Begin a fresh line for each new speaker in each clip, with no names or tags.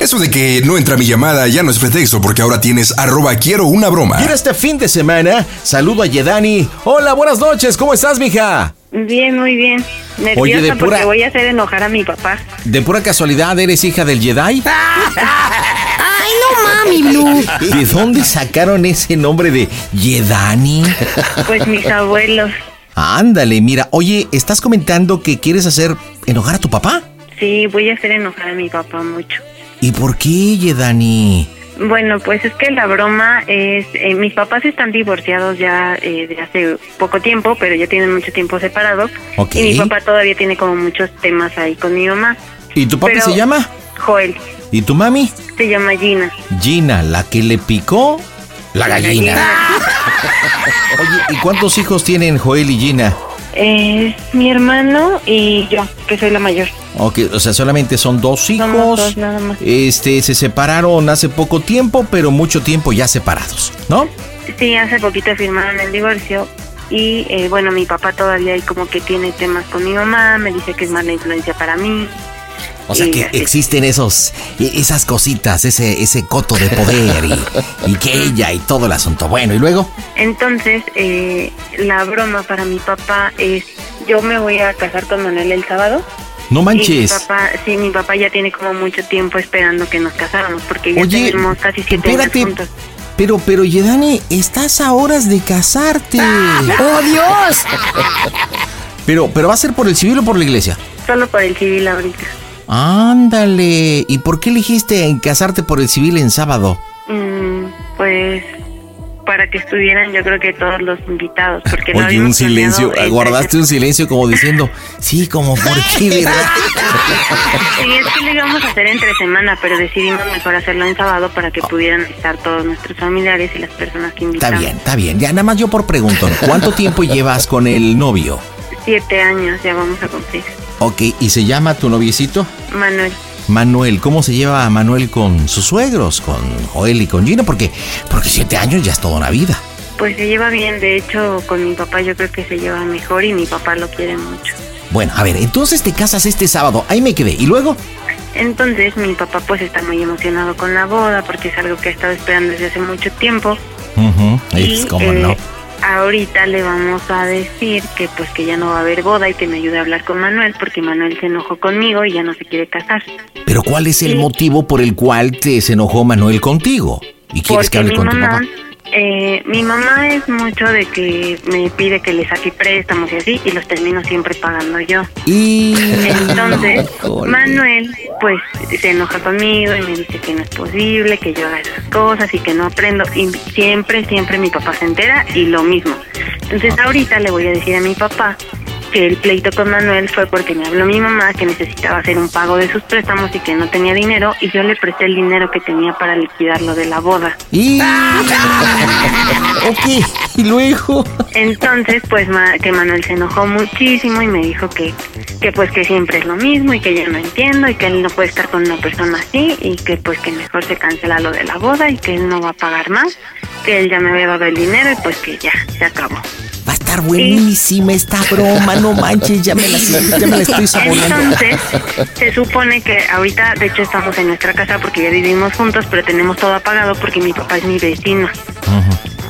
Eso de que no entra mi llamada ya no es pretexto porque ahora tienes arroba quiero una broma.
Y este fin de semana, saludo a Yedani. Hola, buenas noches, ¿cómo estás, mija?
Bien, muy bien. Nerviosa
Oye, de pura-
porque voy a hacer enojar a mi papá.
¿De pura casualidad eres hija del Jedi?
Ay, no mami, Blue.
¿De dónde sacaron ese nombre de Yedani?
Pues mis abuelos.
Ándale, mira, oye, ¿estás comentando que quieres hacer enojar a tu papá?
Sí, voy a hacer enojar a mi papá mucho.
¿Y por qué, Yedani?
Bueno, pues es que la broma es, eh, mis papás están divorciados ya eh, de hace poco tiempo, pero ya tienen mucho tiempo separados. Y mi papá todavía tiene como muchos temas ahí con mi mamá.
¿Y tu
Pero-
se llama?
Joel,
¿Y tu mami?
se llama Gina.
Gina, la que le picó la gallina. Oye, ¿y cuántos hijos tienen Joel y Gina?
Es mi hermano y yo, que soy la mayor.
Ok, o sea, solamente son dos hijos.
dos, nada más.
Este, se separaron hace poco tiempo, pero mucho tiempo ya separados, ¿no?
Sí, hace poquito firmaron el divorcio y eh, bueno, mi papá todavía ahí como que tiene temas con mi mamá, me dice que es mala influencia para mí.
O sea que existen esos, e- esas cositas, ese, ese coto de poder y, y que ella y todo el asunto. Bueno, y luego,
Entonces, eh, la broma para mi papá es, yo me voy a casar con Manuel el sábado.
no
Y mi
manches.
papá, sí, mi papá ya tiene como mucho tiempo esperando que nos casáramos porque ya
Oye,
tenemos casi siete
espérate.
años juntos.
Pero, pero, Yedani, estás a horas de casarte.
¡Oh, Dios!
Pero, pero va a ser por el civil o por la iglesia.
Solo por el civil ahorita.
Ándale. ¿Y por qué elegiste en casarte por el civil en sábado?
Mm, pues para que estuvieran yo creo que todos los invitados porque
Oye, un silencio, guardaste un silencio como diciendo, sí, como por qué, ¿verdad?
Sí, es que lo íbamos a hacer entre semana, pero decidimos mejor hacerlo en sábado para que pudieran estar todos nuestros familiares y las personas que
Está
invitamos.
bien, está bien. Ya nada más yo por pregunto, ¿cuánto tiempo llevas con el novio?
Siete años ya vamos a cumplir.
Ok, ¿y se llama tu noviecito?
Manuel,
Manuel, ¿cómo se lleva a Manuel con sus suegros, con Joel y con Gina? Porque, porque siete años ya es toda una vida.
pues se lleva bien, de hecho con mi papá yo creo que se lleva mejor y mi papá lo quiere mucho.
Bueno, a ver, entonces te casas este sábado, ahí me quedé. ¿Y luego?
Entonces mi papá pues está muy emocionado con la boda porque es algo que ha estado esperando desde hace mucho tiempo.
Ujú,
Y,
es como
eh,
no.
Ahorita le vamos a decir que pues que ya no va a haber boda y que me ayude a hablar con Manuel porque Manuel se enojó conmigo y ya no se quiere casar.
Pero ¿cuál es el
sí.
motivo por el cual te se enojó Manuel contigo? ¿Y quieres que hable
mi
con tu
mamá,
papá?
Eh, mi mamá es mucho de que me pide que le saque préstamos y así, y los termino siempre pagando yo.
Y...
Entonces. Manuel, pues, se enoja conmigo y me dice que no es posible, que yo haga esas cosas y que no aprendo. Y siempre, siempre mi papá se entera y lo mismo. Entonces, ahorita le voy a decir a mi papá que el pleito con Manuel fue porque me habló mi mamá que necesitaba hacer un pago de sus préstamos y que no tenía dinero y yo le presté el dinero que tenía para liquidar lo de la boda.
Y... ok, y luego...
Entonces, pues ma- que Manuel se enojó muchísimo y me dijo que, que pues que siempre es lo mismo y que yo no entiendo y que él no puede estar con una persona así y que pues que mejor se cancela lo de la boda y que él no va a pagar más, que él ya me había dado el dinero y pues que ya, se acabó.
Va a estar buenísima esta broma, no manches, ya me la, ya me la estoy saboreando.
Entonces, se supone que ahorita, de hecho, estamos en nuestra casa porque ya vivimos juntos, pero tenemos todo apagado porque mi papá es mi vecino.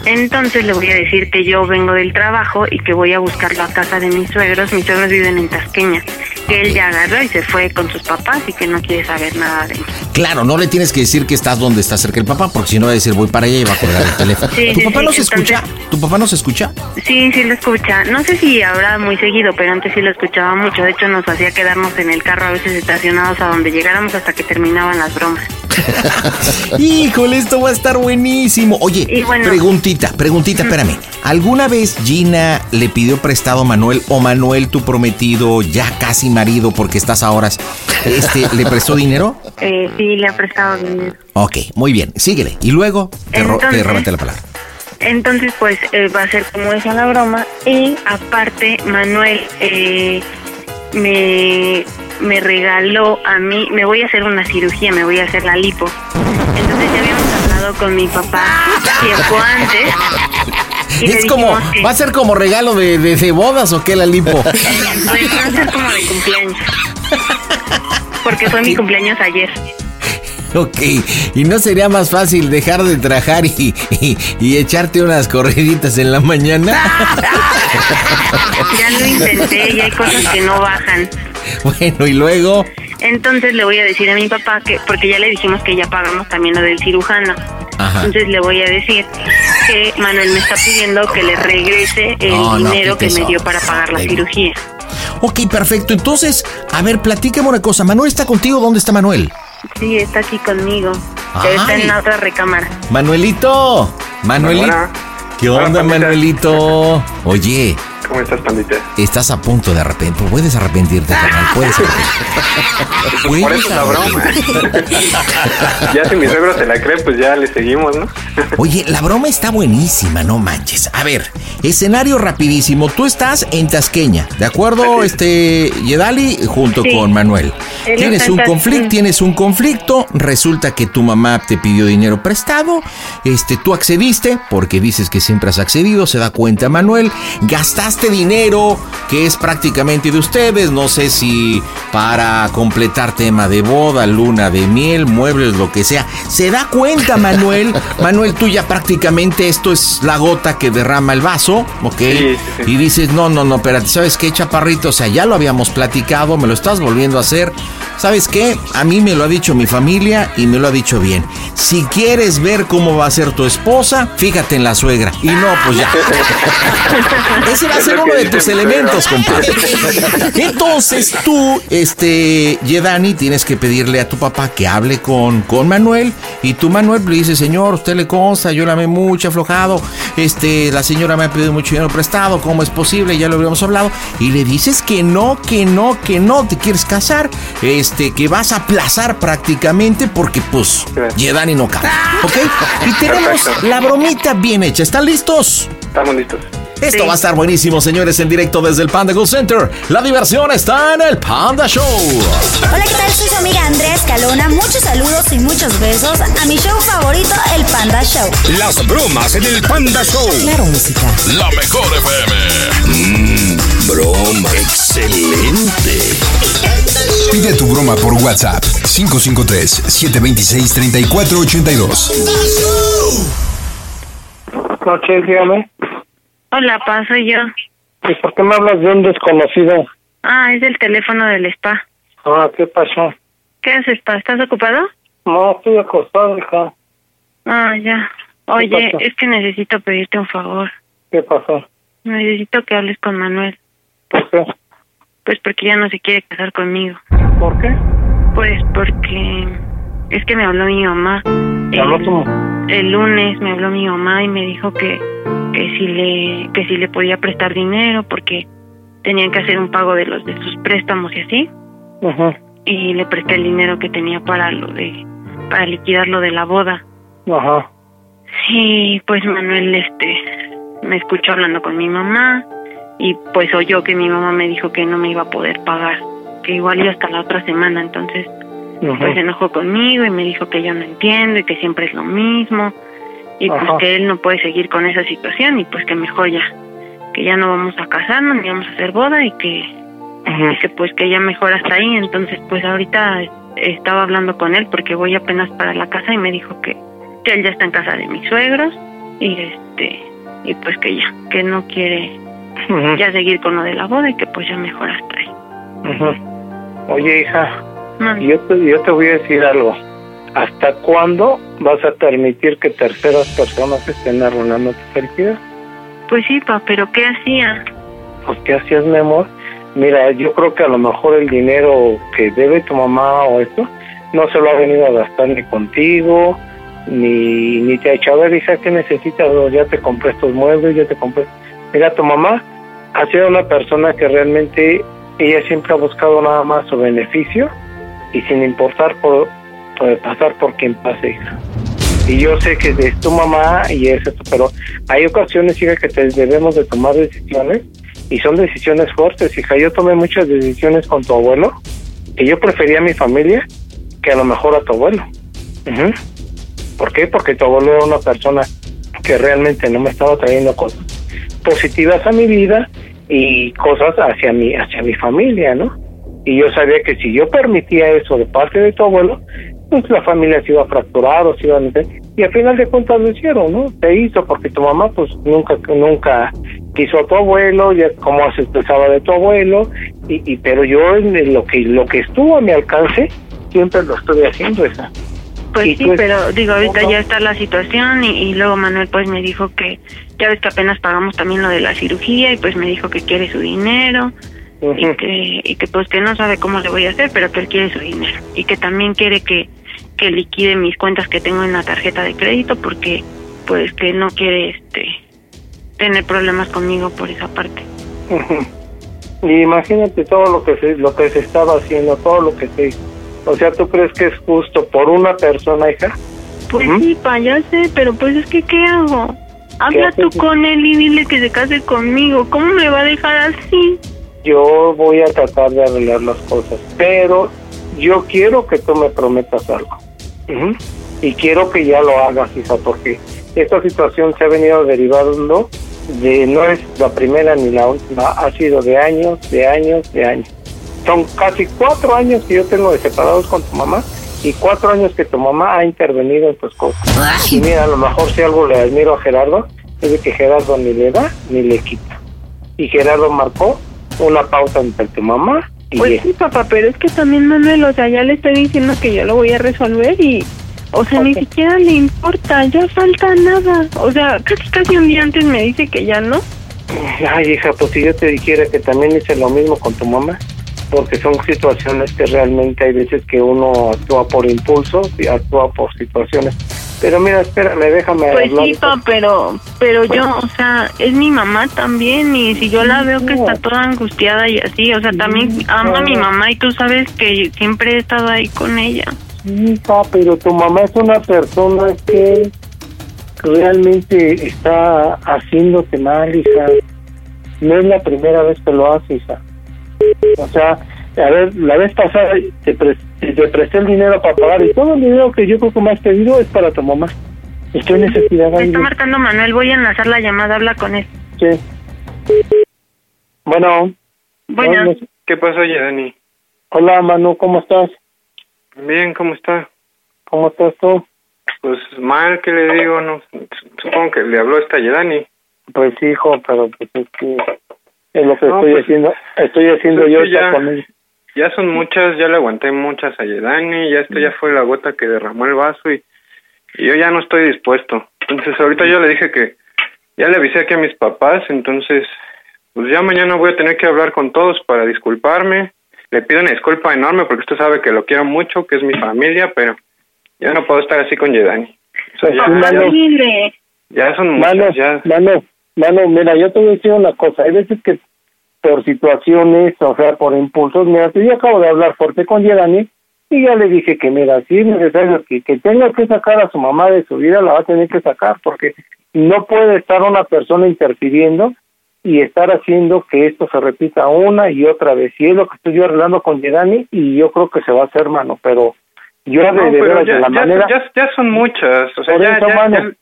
Entonces le voy a decir que yo vengo del trabajo y que voy a buscarlo a casa de mis suegros. Mis suegros viven en Tasqueña. Que él ya agarró y se fue con sus papás y que no quiere saber nada de mí.
Claro, no le tienes que decir que estás donde está cerca el papá, porque si no va a decir voy para allá y va a colgar el teléfono.
Sí,
¿Tu
sí,
papá
sí,
no se
entonces-
escucha? ¿Tu papá no se escucha?
Sí, sí lo escucha. No sé si ahora muy seguido, pero antes sí lo escuchaba mucho. De hecho, nos hacía quedarnos en el carro a veces estacionados a donde llegáramos hasta que terminaban las bromas.
Híjole, esto va a estar buenísimo. Oye,
bueno-
preguntita, preguntita, espérame. ¿Alguna vez Gina le pidió prestado a Manuel o Manuel, tu prometido, ya casi marido, porque estás a horas, este, le prestó dinero?
Eh, sí, le ha prestado dinero.
Ok, muy bien, síguele. Y luego te, ro- te
Entonces-
remate la palabra.
Entonces, pues eh, va a ser como esa la broma. Y aparte, Manuel eh, me, me regaló a mí, me voy a hacer una cirugía, me voy a hacer la lipo. Entonces ya habíamos hablado con mi papá tiempo antes. Y
Es como,
que-
¿va a ser como regalo de, de, de bodas o qué la lipo?
Pues va a ser como de cumpleaños. Porque fue mi cumpleaños ayer.
Ok, ¿y no sería más fácil dejar de trabajar y, y- y echarte unas corriditas en la mañana?
Ya lo intenté y hay cosas que no bajan.
bueno, y luego...
Entonces le voy a decir a mi papá que, porque ya le dijimos que ya pagamos también lo del cirujano.
Ajá.
Entonces le voy a decir que Manuel me está pidiendo que le regrese el
No, no,
dinero que me dio para pagar la cirugía.
Ok, perfecto. Entonces, a ver, platícame una cosa. ¿Manuel está contigo? ¿Dónde está Manuel?
Sí, está aquí conmigo. Está en la otra recámara.
Manuelito. Manuelito. ¿Qué onda. Manuelito? Oye,
¿Cómo estás, pandita?
estás a punto de arrepentir. Puedes arrepentirte, carnal. Puedes arrepentirte.
Por
Puedes
eso es la broma.
arrepentirte.
ya si mi suegro se la cree, pues ya le seguimos, ¿no?
Oye, la broma está buenísima, no manches. A ver, escenario rapidísimo. Tú estás en Tasqueña, ¿de acuerdo,
es.
este Yedali, junto
Sí.
con Manuel?
Él
Tienes un conflicto, tienes un conflicto. Resulta que tu mamá te pidió dinero prestado. Este, tú accediste porque dices que siempre has accedido. Se da cuenta Manuel. Gastaste dinero que es prácticamente de ustedes. No sé si para completar tema de boda, luna de miel, muebles, lo que sea. Se da cuenta Manuel. Manuel, tú ya prácticamente esto es la gota que derrama el vaso, ¿ok?
Sí, sí, sí.
Y dices, no, no, no, espérate, ¿sabes qué, chaparrito? O sea, ya lo habíamos platicado, me lo estás volviendo a hacer. ¿Sabes qué? A mí me lo ha dicho mi familia y me lo ha dicho bien. Si quieres ver cómo va a ser tu esposa, fíjate en la suegra. Y no, pues ya. Ese va a
Es
ser uno de
dice
tus elementos, compadre. Entonces tú, este, Yedani, tienes que pedirle a tu papá que hable con, con Manuel. Y tú, Manuel, le dices, señor, usted le consta, yo la amé mucho, aflojado. Este, la señora me ha pedido mucho dinero prestado, ¿cómo es posible? Ya lo habíamos hablado. Y le dices que no, que no, que no te quieres casar. Este, que vas a aplazar prácticamente porque, pues, Yedani no cabe. ¿Ok? Y tenemos
Perfecto.
la bromita bien hecha. ¿Están listos?
Estamos listos.
Esto
Sí.
va a estar buenísimo, señores, en directo desde el Panda Go Center. La diversión está en el Panda Show.
Hola, ¿qué tal? Soy su amiga Andrea Escalona. Muchos saludos y muchos besos a mi show favorito, el Panda Show.
Las bromas en el Panda Show.
Claro, música.
La mejor FM.
Broma. Excelente.
Pide tu broma por WhatsApp 553-726-3482.
noches, dígame.
Hola, pa, soy yo.
¿Y por qué me hablas de un desconocido?
Ah, es el teléfono del spa.
Ah, ¿qué pasó?
¿Qué haces, pa? ¿Estás ocupado?
No, estoy acostado, hija.
Ah, ya. Oye, es que necesito pedirte un favor.
¿Qué pasó?
Necesito que hables con Manuel.
¿Por qué?
Pues porque ya no se quiere casar conmigo.
¿Por qué?
Pues porque es que me habló mi mamá.
¿Te habló
El- el lunes me habló mi mamá y me dijo que que si le que si le podía prestar dinero porque tenían que hacer un pago de los de sus préstamos y así.
Ajá,
y le presté el dinero que tenía para lo de para liquidar lo de la boda.
Ajá.
y pues Manuel este me escuchó hablando con mi mamá y pues oyó que mi mamá me dijo que no me iba a poder pagar que igual y hasta la otra semana. Entonces pues se enojó conmigo y me dijo que yo no entiendo y que siempre es lo mismo y pues
Ajá.
que él no puede seguir con esa situación y pues que mejor ya que ya no vamos a casarnos ni vamos a hacer boda y que y que pues que ya mejor hasta ahí entonces pues ahorita estaba hablando con él porque voy apenas para la casa y me dijo que, que él ya está en casa de mis suegros y este y pues que ya que no quiere ya seguir con lo de la boda y que pues ya mejor hasta ahí.
Oye, hija, yo te, yo te voy a decir algo. ¿Hasta cuándo vas a permitir que terceras personas estén arruinando tu felicidad?
pues sí pa pero qué hacía
Pues, ¿qué hacías, mi amor? Mira, yo creo que a lo mejor el dinero que debe tu mamá o esto, no se lo ha venido a gastar ni contigo, ni, ni te ha dicho, a ver, hija, ¿qué necesitas? O ya te compré estos muebles, ya te compré... Mira, tu mamá ha sido una persona que realmente ella siempre ha buscado nada más su beneficio y sin importar por, por pasar por quien pase, hija. Y yo sé que es tu mamá y es esto, pero hay ocasiones, hija, que te debemos de tomar decisiones y son decisiones fuertes, hija. Yo tomé muchas decisiones con tu abuelo que yo prefería a mi familia que a lo mejor a tu abuelo. ¿Por qué? Porque tu abuelo era una persona que realmente no me estaba trayendo cosas positivas a mi vida y cosas hacia mi hacia mi familia, ¿no? Y yo sabía que si yo permitía eso de parte de tu abuelo, pues la familia se iba a fracturar o se iba a meter. Y al final de cuentas lo hicieron, ¿no? Se hizo porque tu mamá pues nunca nunca quiso a tu abuelo, ya como se expresaba de tu abuelo, y, y pero yo en lo que lo que estuvo a mi alcance siempre lo estoy haciendo esa.
Pues
Y
sí,
tú es-
pero digo, ahorita ya está la situación y, y luego Manuel pues me dijo que ya ves que apenas pagamos también lo de la cirugía y pues me dijo que quiere su dinero y que y que pues que no sabe cómo le voy a hacer, pero que él quiere su dinero y que también quiere que que liquide mis cuentas que tengo en la tarjeta de crédito porque pues que no quiere este tener problemas conmigo por esa parte.
Y imagínate todo lo que se, lo que se estaba haciendo, todo lo que se. O sea, ¿tú crees que es justo por una persona, hija?
Pues sí, pa, ya sé, pero pues es que ¿qué hago? Habla
haces?
tú con él y dile que se case conmigo. ¿Cómo me va a dejar así?
Yo voy a tratar de arreglar las cosas, pero yo quiero que tú me prometas algo. Y quiero que ya lo hagas, hija, porque esta situación se ha venido derivando de, no es la primera ni la última, ha sido de años, de años, de años. Son casi cuatro años que yo tengo de separados con tu mamá y cuatro años que tu mamá ha intervenido en tus cosas. Y mira, a lo mejor si algo le admiro a Gerardo, es de que Gerardo ni le da ni le quita. Y Gerardo marcó una pausa entre tu mamá
Pues sí, papá, pero es que también Manuel, o sea, ya le estoy diciendo que yo lo voy a resolver y, o sea, ni siquiera le importa, ya falta nada. O sea, casi casi un día antes me dice que ya no.
Ay, hija, pues si yo te dijera que también hice lo mismo con tu mamá, porque son situaciones que realmente hay veces que uno actúa por impulso y actúa por situaciones. Pero mira, espérame, déjame
Pues
hablar.
sí, pa, pero, pero yo, o sea, es mi mamá también y si yo la veo que está toda angustiada y así, o sea, también amo a mi mamá y tú sabes que siempre he estado ahí con ella.
Sí, pa, pero tu mamá es una persona que realmente está haciéndote mal, hija. No es la primera vez que lo hace, hija. O sea, a ver, la vez pasada te, pre- te presté el dinero para pagar y todo el dinero que yo creo que me has pedido es para tu mamá. Estoy en necesidad
Me está marcando Manuel, voy a enlazar la llamada, habla con él.
Sí. Bueno.
Bueno.
Hola,
¿Qué pasó, Dani?
Hola, Manu, ¿cómo estás?
Bien, ¿cómo está?
¿Cómo estás tú?
Pues mal, ¿qué le digo? No, supongo que le habló esta Yedani.
Pues hijo, pero pues es que es lo que
No,
estoy
pues,
haciendo, estoy haciendo
pues
yo
ya.
con ella.
Ya son muchas, ya le aguanté muchas a Yedani, ya esto ya fue la gota que derramó el vaso y, y yo ya no estoy dispuesto. Entonces ahorita yo le dije que ya le avisé aquí a mis papás, entonces pues ya mañana voy a tener que hablar con todos para disculparme. Le pido una disculpa enorme porque usted sabe que lo quiero mucho, que es mi familia, pero ya no puedo estar así con Yedani. O sea, ya, son
Mano,
muchas, ya.
mano, mano, mira, yo te voy a decir una cosa. Hay veces que por situaciones, o sea, por impulsos, mira, yo acabo de hablar fuerte con Yerani y ya le dije que, mira, si es necesario que, que tenga que sacar a su mamá de su vida, la va a tener que sacar, porque no puede estar una persona interfiriendo y estar haciendo que esto se repita una y otra vez. Y es lo que estoy yo arreglando con Yerani y yo creo que se va a hacer, mano, pero yo de,
No,
de
pero
veras,
ya,
de la
ya-
manera...
ya- ya son muchas, o sea, ya,
eso,
ya-
mano,
ya-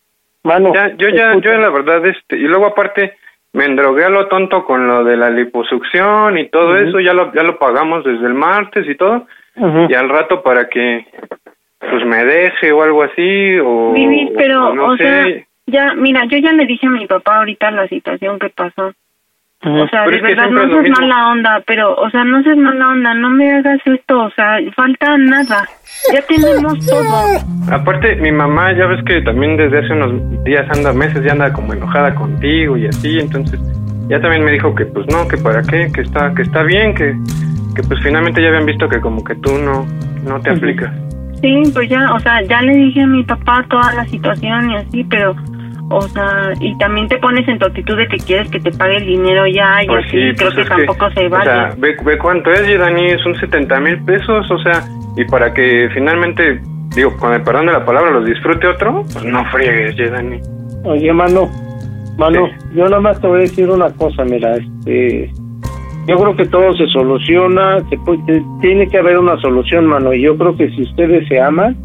mano,
ya- yo ya, yo la verdad, este, y luego aparte me endrogué a lo tonto con lo de la liposucción y todo eso, ya lo, ya lo pagamos desde el martes y todo,
Ujú.
y al rato para que pues me deje o algo así, o,
Vivi, pero,
o no
o
sé.
sea, ya, mira, yo ya le dije a mi papá ahorita la situación que pasó. O sea,
Pero
de verdad, no seas mala onda, pero, o sea, no seas mala onda, no me hagas esto, o sea, falta nada. Ya tenemos todo.
Aparte, mi mamá, ya ves que también desde hace unos días anda, meses, ya anda como enojada contigo y así, entonces ya también me dijo que pues no, que para qué, que está, que está bien, que, que pues finalmente ya habían visto que como que tú no, no te aplicas.
Sí, pues ya, o sea, ya le dije a mi papá toda la situación y así, pero, o sea, y también te pones en tu actitud de que quieres que te pague el dinero ya y
Pues
así,
sí,
creo
pues
que tampoco se
O
vale.
sea, ve, ve cuánto es, Dani, son 70 mil pesos, o sea, y para que finalmente, digo, con el perdón de la palabra, los disfrute otro, pues no friegues, Dani.
Oye, mano, mano, yo nada más te voy a decir una cosa, mira, este, yo creo que todo se soluciona, se puede- tiene que haber una solución, mano, y yo creo que si ustedes se aman,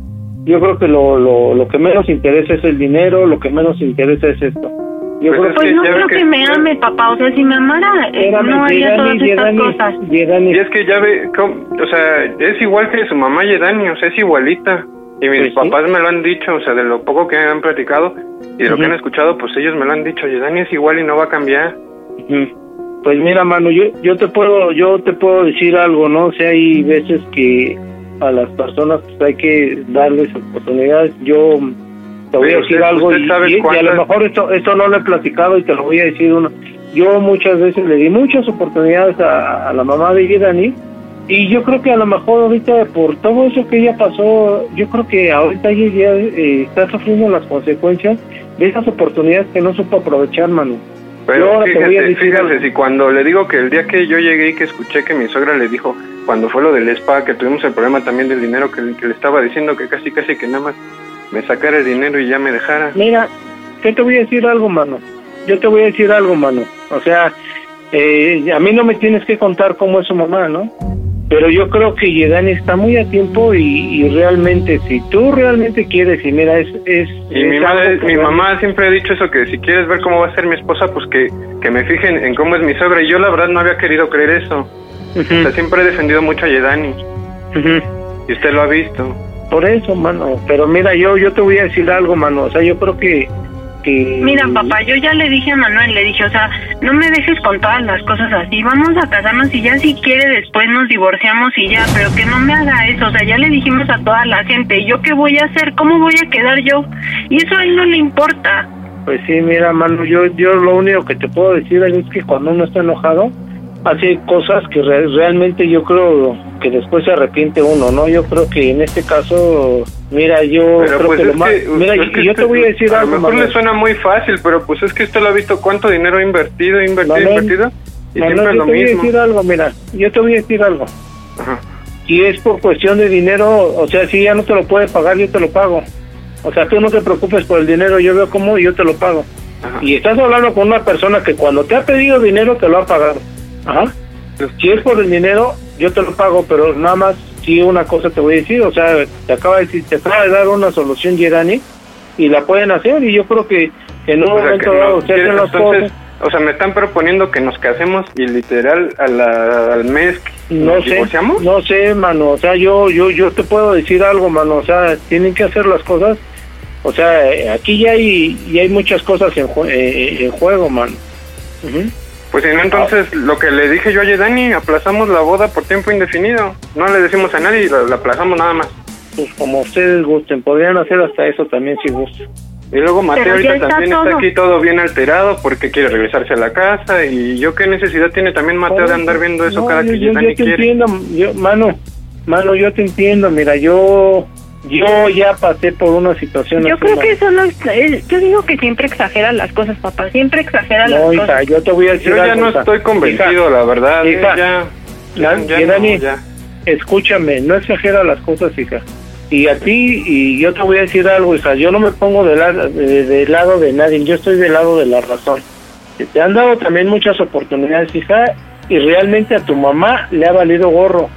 yo creo que lo, lo, lo que menos interesa es el dinero, lo que menos interesa es esto. Yo
Pues
creo
es
Pues no creo que,
que-
me ame, papá, o sea, si me amara, eh, no haría
Yedani,
todas estas
Yedani,
cosas.
Yedani,
Y es que ya ve, o sea, es igual que su mamá Yedani, o sea, es igualita. Y mis
Pues sí.
papás me lo han dicho, o sea, de lo poco que han platicado y de lo que han escuchado, pues ellos me lo han dicho, Yedani es igual y no va a cambiar.
Pues mira, mano, yo yo te puedo yo te puedo decir algo, ¿no? O sea, hay veces que a las personas pues, hay que darles oportunidades. Yo te voy
Pero
a decir
usted-
algo
usted
y, y- y a lo mejor esto esto no lo he platicado y te lo voy a decir uno. Yo muchas veces le di muchas oportunidades a, a la mamá de Dani y yo creo que a lo mejor ahorita por todo eso que ella pasó, yo creo que ahorita ella ya eh, está sufriendo las consecuencias de esas oportunidades que no supo aprovechar, mano. Yo
Pero fíjate, fíjate, si cuando le digo que el día que yo llegué y que escuché que mi suegra le dijo, cuando fue lo del spa, que tuvimos el problema también del dinero, que, que le estaba diciendo que casi casi que nada más me sacara el dinero y ya me dejara.
Mira, yo te voy a decir algo, mano. Yo te voy a decir algo, mano. O sea, eh, a mí no me tienes que contar cómo es su mamá, ¿no? Pero yo creo que Yedani está muy a tiempo y, y realmente, si tú realmente quieres, y mira, es... es
Y
es
mi madre, mi mamá siempre ha dicho eso, que si quieres ver cómo va a ser mi esposa, pues que, que me fijen en cómo es mi suegra. Y yo la verdad no había querido creer eso.
Ujú,
O sea, siempre he defendido mucho a Yedani. Y usted lo ha visto.
Por eso, mano. Pero mira, yo yo te voy a decir algo, mano. O sea, yo creo que... que
Mira, papá, yo ya le dije a Manuel, le dije, o sea, no me dejes con todas las cosas así, vamos a casarnos y ya si quiere después nos divorciamos y ya, pero que no me haga eso, o sea, ya le dijimos a toda la gente, ¿y ¿yo qué voy a hacer? ¿Cómo voy a quedar yo? Y eso a él no le importa.
Pues sí, mira, mano, yo, yo lo único que te puedo decir es que cuando uno está enojado, hace cosas que re- realmente yo creo que después se arrepiente uno, ¿no? Yo creo que en este caso, mira, yo
Pero
creo
pues
que lo más...
que,
mira,
que
yo
usted-
te voy a decir
a
algo,
lo mejor le suena muy fácil, pero pues es que usted lo ha visto cuánto dinero ha invertido, invertido,
Manuel,
invertido. Y
Manuel,
siempre
yo
lo
te voy a decir algo, mira, yo te voy a decir algo.
Ajá.
Si es por cuestión de dinero, o sea, si ya no te lo puede pagar, yo te lo pago. O sea, tú no te preocupes por el dinero, yo veo cómo y yo te lo pago.
Ajá.
Y estás hablando con una persona que cuando te ha pedido dinero te lo ha pagado. Ajá. Si es por el dinero, yo te lo pago, pero nada más sí una cosa te voy a decir, o sea, te acaba de decir, te acaba de dar una solución Yerani y la pueden hacer y yo creo que en un
O sea,
momento
no
dado se
quiere-
hacen las
entonces,
cosas.
o sea, me están proponiendo que nos casemos y literal a la- al mes
No
nos
sé,
divorciamos.
no sé, mano, o sea, yo, yo, yo te puedo decir algo, mano, o sea, tienen que hacer las cosas, o sea, eh, aquí ya hay, ya hay muchas cosas en, jue- eh, en juego, mano.
Pues entonces lo que le dije yo a Dani, aplazamos la boda por tiempo indefinido. No le decimos a nadie y la, la aplazamos nada más.
Pues como ustedes gusten, podrían hacer hasta eso también si gustan.
Y luego Mateo ahorita
está
también
todo.
está aquí todo bien alterado porque quiere regresarse a la casa y yo qué necesidad tiene también Mateo de andar viendo eso
No,
cada
yo,
que
yo,
Dani
yo te
quiere.
entiendo, yo, mano, mano, yo te entiendo, mira, yo, yo ya pasé por una situación
Yo
así,
creo que solo es- eh, yo digo que siempre exagera las cosas, papá, siempre exagera las
No,
cosas.
hija, yo te voy a decir
Yo ya no
hija.
estoy convencido,
Hija,
la verdad. eh,
hija,
ya,
la-
ya no,
Dani,
ya.
escúchame, no exagera las cosas, hija. Y a ti, y yo te voy a decir algo, hija, yo no me pongo del lado de, del lado de nadie, yo estoy del lado de la razón. Te han dado también muchas oportunidades, hija, y realmente a tu mamá le ha valido gorro.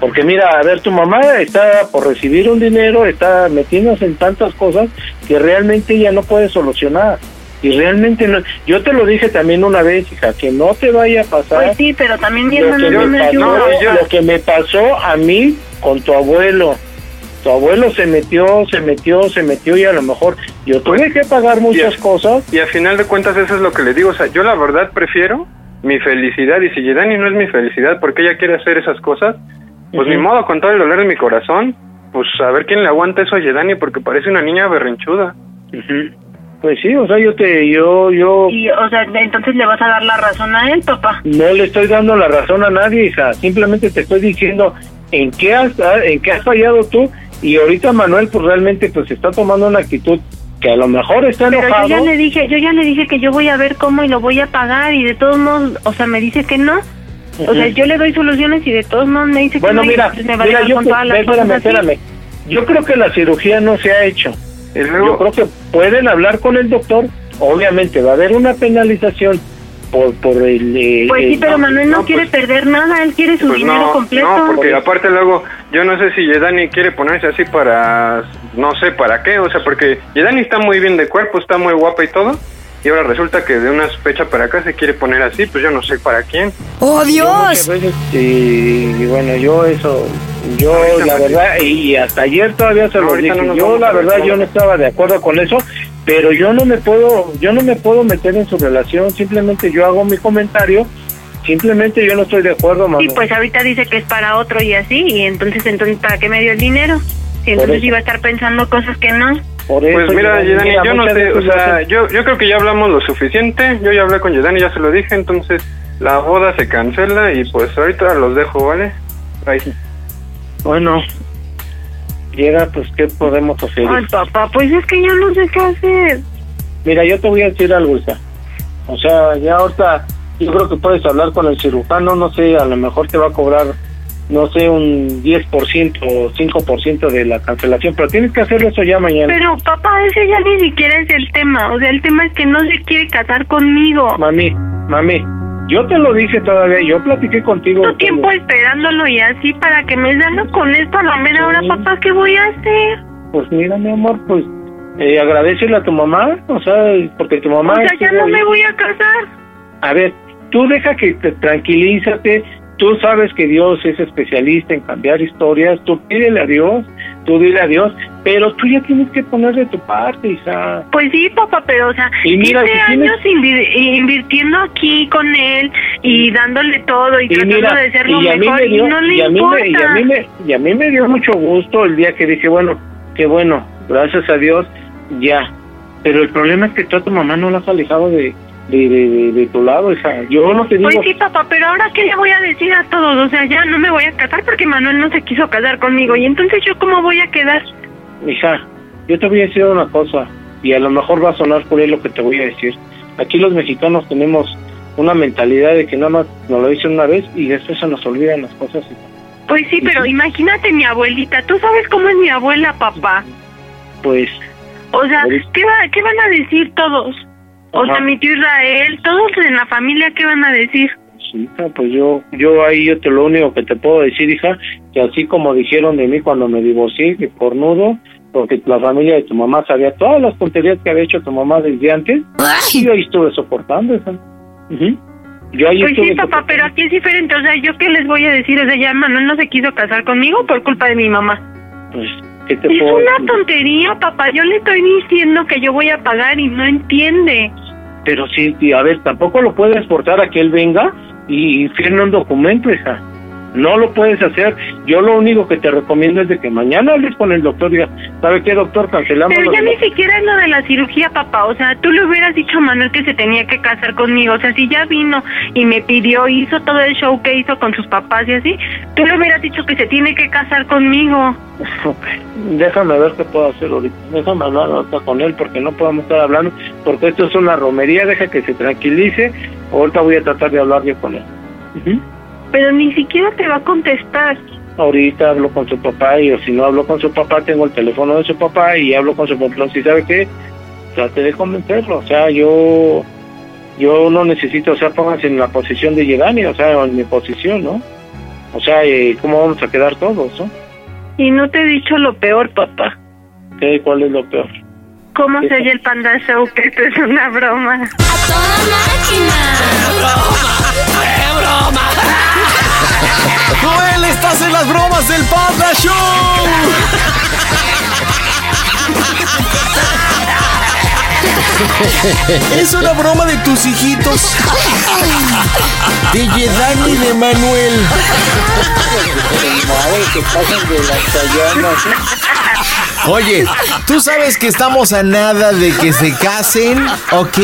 Porque mira, a ver, tu mamá está por recibir un dinero, está metiéndose en tantas cosas que realmente ella no puede solucionar. Y realmente no, yo te lo dije también una vez, hija, que no te vaya a pasar
Pues sí, pero también
lo que,
no
me pasó, lo que me pasó a mí con tu abuelo. Tu abuelo se metió, se metió, se metió y a lo mejor yo tuve que pagar muchas
Y a-
cosas.
Y al final de cuentas eso es lo que le digo, o sea, yo la verdad prefiero mi felicidad y si Dani no es mi felicidad porque ella quiere hacer esas cosas, pues
Ujú.
ni modo, con todo el dolor de mi corazón, pues a ver quién le aguanta eso a Yedani porque parece una niña berrinchuda.
Pues sí, o sea, yo te, yo, yo
Y, o sea, entonces le vas a dar la razón a él, papá.
no le estoy dando la razón a nadie, hija. Simplemente te estoy diciendo en qué has, en qué has fallado tú y ahorita Manuel pues realmente pues está tomando una actitud que a lo mejor está
Pero yo
enojado.
ya le dije, yo ya le dije que yo voy a ver cómo y lo voy a pagar y de todos modos, o sea, me dice que no. O sea, yo le doy soluciones y de todos modos me dice
Bueno,
que
mira,
me va a
mira, yo,
con todas las
espérame,
cosas
espérame. Yo creo que la cirugía no se ha hecho. Yo creo que pueden hablar con el doctor. Obviamente va a haber una penalización por por el. eh,
Pues sí, pero Manuel no,
no,
quiere
pues-
perder nada, él quiere su
pues
dinero
no,
completo.
no, porque aparte luego, yo no sé si Yedani quiere ponerse así para, no sé para qué, o sea, porque Yedani está muy bien de cuerpo, está muy guapa y todo, y ahora resulta que de una fecha para acá se quiere poner así, pues yo no sé para quién.
¡Oh,
yo
Dios!
veces, y, y bueno, yo eso, yo
Ahorita
la verdad, y hasta ayer todavía se lo dije,
no
yo la verdad yo no estaba de acuerdo con eso, pero yo no me puedo, yo no me puedo meter en su relación, simplemente yo hago mi comentario, simplemente yo no estoy de acuerdo,
Sí,
Manuel.
pues ahorita dice que es para otro y así, y entonces, entonces ¿para qué me dio el dinero? Y entonces iba a estar pensando cosas que no.
Por eso,
Pues mira,
Yedani,
yo no sé, o sea, yo, yo creo que ya hablamos lo suficiente, yo ya hablé con Yedani, ya se lo dije, entonces la boda se cancela y pues ahorita los dejo, ¿vale? Bye.
Bueno, llega, pues, ¿qué podemos hacer?
Ay, papá, pues es que yo no sé qué hacer.
Mira, yo te voy a decir algo. O sea, ya ahorita yo creo que puedes hablar con el cirujano, no sé, a lo mejor te va a cobrar, no sé, un 10% o 5% de la cancelación, pero tienes que hacerlo eso ya mañana.
Pero papá, ese ya ni siquiera es el tema. O sea, el tema es que no se quiere casar conmigo.
Mami, mami, yo te lo dije todavía, yo platiqué contigo.
Tanto tiempo esperándolo y así para que me salga con esto a la mera hora,
Sí.
papá, ¿qué voy a hacer?
Pues mira, mi amor, pues eh, agradecele a tu mamá, o sea, porque tu mamá...
O sea, ya no
ahí.
me voy a casar.
A ver, tú deja que te tranquilízate, tú sabes que Dios es especialista en cambiar historias, tú pídele a Dios, tú dile a Dios, pero tú ya tienes que poner de tu parte, hija.
Pues sí, papá, pero o sea,
Y mira,
15
si tienes-
años invir- invirtiendo aquí con él y dándole todo y,
Y
tratando
mira,
de ser lo mejor
me
y no le
y
importa.
me, y a mí me, y a mí me dio mucho gusto el día que dije, bueno, qué bueno, gracias a Dios, ya. Pero el problema es que tú a tu mamá no la has alejado de, de, de, de- de tu lado, hija. Yo no te digo...
Pues sí, papá, pero ahora qué le voy a decir a todos, o sea, ya no me voy a casar porque Manuel no se quiso casar conmigo y entonces yo cómo voy a quedar.
Hija, yo te voy a decir una cosa, y a lo mejor va a sonar por ahí lo que te voy a decir. Aquí los mexicanos tenemos una mentalidad de que nada más nos lo dicen una vez y después se nos olvidan las cosas. hija.
Pues sí, pero imagínate mi abuelita, tú sabes cómo es mi abuela, papá.
Pues,
O sea, ¿qué, va, ¿qué van a decir todos? O
Ajá.
sea, mi tío Israel, todos en la familia, ¿qué van a decir?
sí, hija, pues yo, yo ahí yo te lo único que te puedo decir, hija, que así como dijeron de mí cuando me divorcié, que cornudo, porque la familia de tu mamá sabía todas las tonterías que había hecho tu mamá desde antes, y yo ahí estuve soportando, hija. Ujú. Yo ahí
Pues
estuve
sí, papá, pero aquí es diferente, o sea, ¿yo qué les voy a decir? O sea, ya Manuel no se quiso casar conmigo por culpa de mi mamá.
Pues, ¿qué te
Es
puedo
una
decir?
tontería, papá, yo le estoy diciendo que yo voy a pagar y no entiende.
Pero sí, a ver, tampoco lo puedes forzar a que él venga y firme un documento, hija. No lo puedes hacer. Yo lo único que te recomiendo es de que mañana hables con el doctor y diga, ¿sabe qué, doctor? Cancelamos.
Pero ya ni
la-
siquiera es lo de la cirugía, papá. O sea, tú le hubieras dicho a Manuel que se tenía que casar conmigo. O sea, si ya vino y me pidió, hizo todo el show que hizo con sus papás y así, tú le hubieras dicho que se tiene que casar conmigo.
Déjame ver qué puedo hacer ahorita. Déjame hablar ahorita con él porque no podemos estar hablando. Porque esto es una romería. Deja que se tranquilice. Ahorita voy a tratar de hablar yo con él. Ujú.
Pero ni siquiera te va a contestar.
Ahorita hablo con su papá y o si no hablo con su papá, tengo el teléfono de su papá y hablo con su papá. Si sabe qué, trate de convencerlo. O sea, yo yo no necesito, o sea, pónganse en la posición de Yedani, o sea, en mi posición, ¿no? O sea, eh, ¿cómo vamos a quedar todos, no?
Y no te he dicho lo peor, papá.
¿Qué, ¿Cuál es lo peor?
¿Cómo se oye el Panda Show? Que esto es una broma.
Joel, estás en las bromas del Panda Show. Es una broma de tus hijitos. De Yedani de Manuel.
Que pasan de las.
Oye, tú sabes que estamos a nada de que se casen, ¿ok?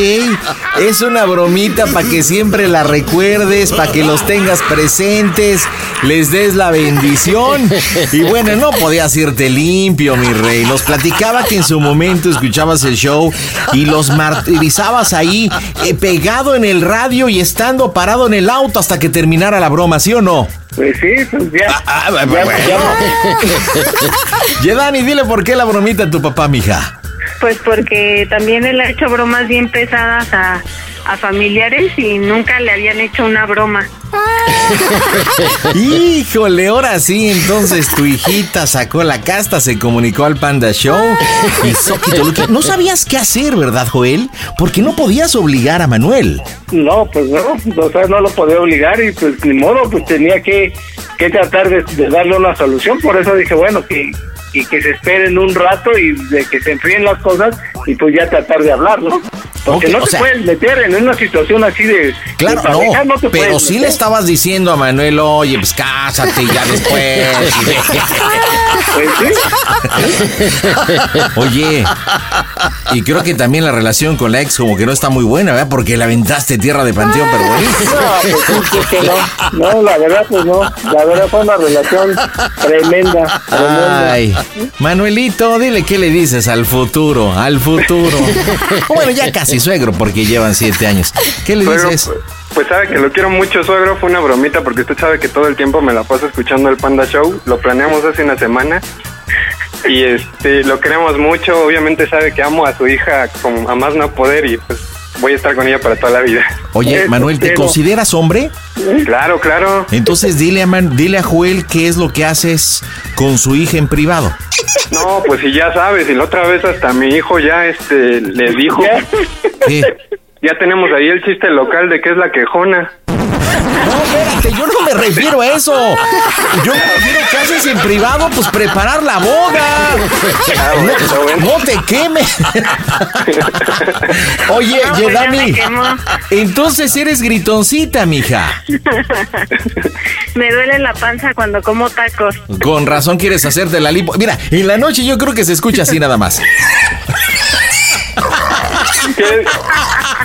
Es una bromita para que siempre la recuerdes, para que los tengas presentes, les des la bendición. Y bueno, no podías irte limpio, mi rey. Nos platicaba que en su momento escuchabas el show y los martirizabas ahí, eh, pegado en el radio y estando parado en el auto hasta que terminara la broma, ¿sí o no?
Pues sí, pues ya.
Ah,
ya,
bueno.
ya-
Yedani, dile por qué la bromita a tu papá, mija.
Pues porque también él ha hecho bromas bien pesadas a, a familiares y nunca le habían hecho una broma.
Híjole, ahora sí, entonces tu hijita sacó la casta, se comunicó al Panda Show y Soquito. No sabías qué hacer, ¿verdad, Joel? Porque no podías obligar a Manuel.
No, pues no, o sea, no lo podía obligar y pues ni modo, pues tenía que, que tratar de, de darle una solución, por eso dije, bueno, que, y que se esperen un rato y de que se enfríen las cosas y pues ya tratar de hablar. Porque no
o
te
sea-
puedes meter en una situación así de...
Claro,
de pareja,
no,
te
pero sí le estabas diciendo a Manuel, oye, pues cásate ya después.
Pues sí.
Oye, y creo que también la relación con la ex como que no está muy buena, ¿verdad? Porque la aventaste tierra de panteón, pero bueno.
No, pues sí, sí, que no, no, la verdad pues no, la verdad fue una relación tremenda, tremenda.
Ay, Manuelito, dile qué le dices al futuro, al futuro. Bueno, ya casi suegro, porque llevan siete años. ¿Qué le
Suegro,
dices?
pues sabe que lo quiero mucho, suegro. Fue una bromita porque usted sabe que todo el tiempo me la paso escuchando el Panda Show. Lo planeamos hace una semana. Y este, lo queremos mucho. Obviamente sabe que amo a su hija como a más no poder y pues voy a estar con ella para toda la vida.
Oye, Manuel, ¿te consideras hombre?
Claro, claro.
Entonces dile a, Man- dile a Joel qué es lo que haces con su hija en privado.
No, pues si ya sabes, y la otra vez hasta mi hijo ya este le dijo.
¿Qué?
Ya tenemos ahí el chiste local de que es la quejona.
No, espérate, yo no me refiero a eso. Yo me refiero que haces en privado, pues preparar la boda. No te quemes. Oye,
No, pues
Yedani, entonces eres gritoncita, mija.
Me duele la panza cuando como tacos.
Con razón quieres hacerte la lipo. Mira, en la noche yo creo que se escucha así nada más.
¿Qué?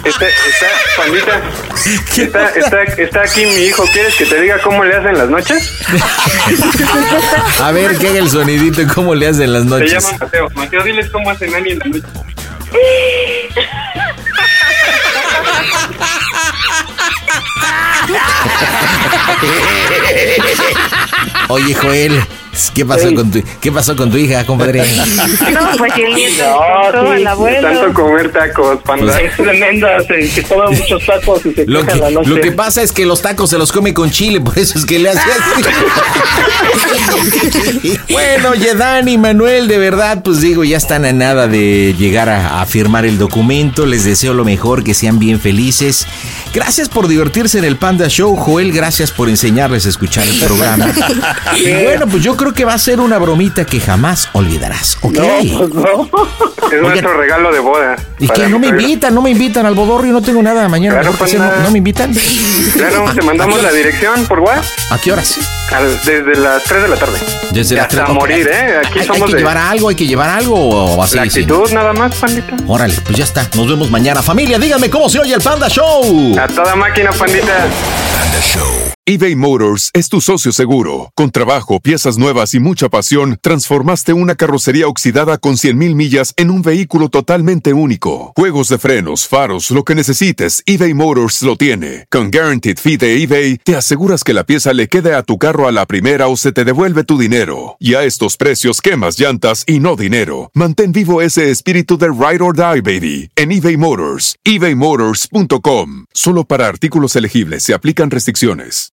Está, está, pandita. Está, está, está aquí mi hijo. ¿Quieres que te diga cómo le hacen las noches?
A ver, que haga el sonidito y cómo le hacen las
Se
noches.
llama Mateo. Mateo, diles cómo hacen Nani en la noche.
Oye, Joel, ¿qué pasó con tu, qué pasó con tu hija, compadre?
No, pues el nieto
No, sí,
Tanto
abuelo.
comer tacos, panda.
Es tremenda, se, que toma muchos tacos y se
Lo que,
la noche.
lo que pasa es que los tacos se los come con chile, por eso es que le hace así. bueno, Yedan y Manuel, de verdad, pues digo, ya están a nada de llegar a, a firmar el documento. Les deseo lo mejor, que sean bien felices. Gracias por divertirse en el Panda Show, Joel. Gracias por enseñarles a escuchar el programa. Y bueno, pues yo creo que va a ser una bromita que jamás olvidarás, ¿ok?
No, pues no.
Es nuestro regalo de boda.
¿Y que no me invitan? No me invitan al bodorrio, no tengo nada mañana.
Claro,
no, no me invitan.
Claro, te mandamos la dirección por WhatsApp.
¿A qué horas?
Al- desde las 3 de la tarde.
Desde las
hasta
tres- ok.
morir, ¿eh? Aquí
hay,
somos
hay que
de
llevar algo, hay que llevar algo o así.
la
sí?
actitud nada más, pandita.
Órale, pues ya está. Nos vemos mañana. Familia, díganme cómo se oye el Panda Show.
A toda máquina, pandita.
eBay Motors es tu socio seguro. Con trabajo, piezas nuevas y mucha pasión, transformaste una carrocería oxidada con 100.000 millas en un vehículo totalmente único. Juegos de frenos, faros, lo que necesites, eBay Motors lo tiene. Con Guaranteed Fee de eBay, te aseguras que la pieza le quede a tu carro a la primera o se te devuelve tu dinero. Y a estos precios, quemas llantas y no dinero. Mantén vivo ese espíritu de Ride or Die, baby, en eBay Motors. ebaymotors.com. Solo para artículos elegibles se aplican restricciones.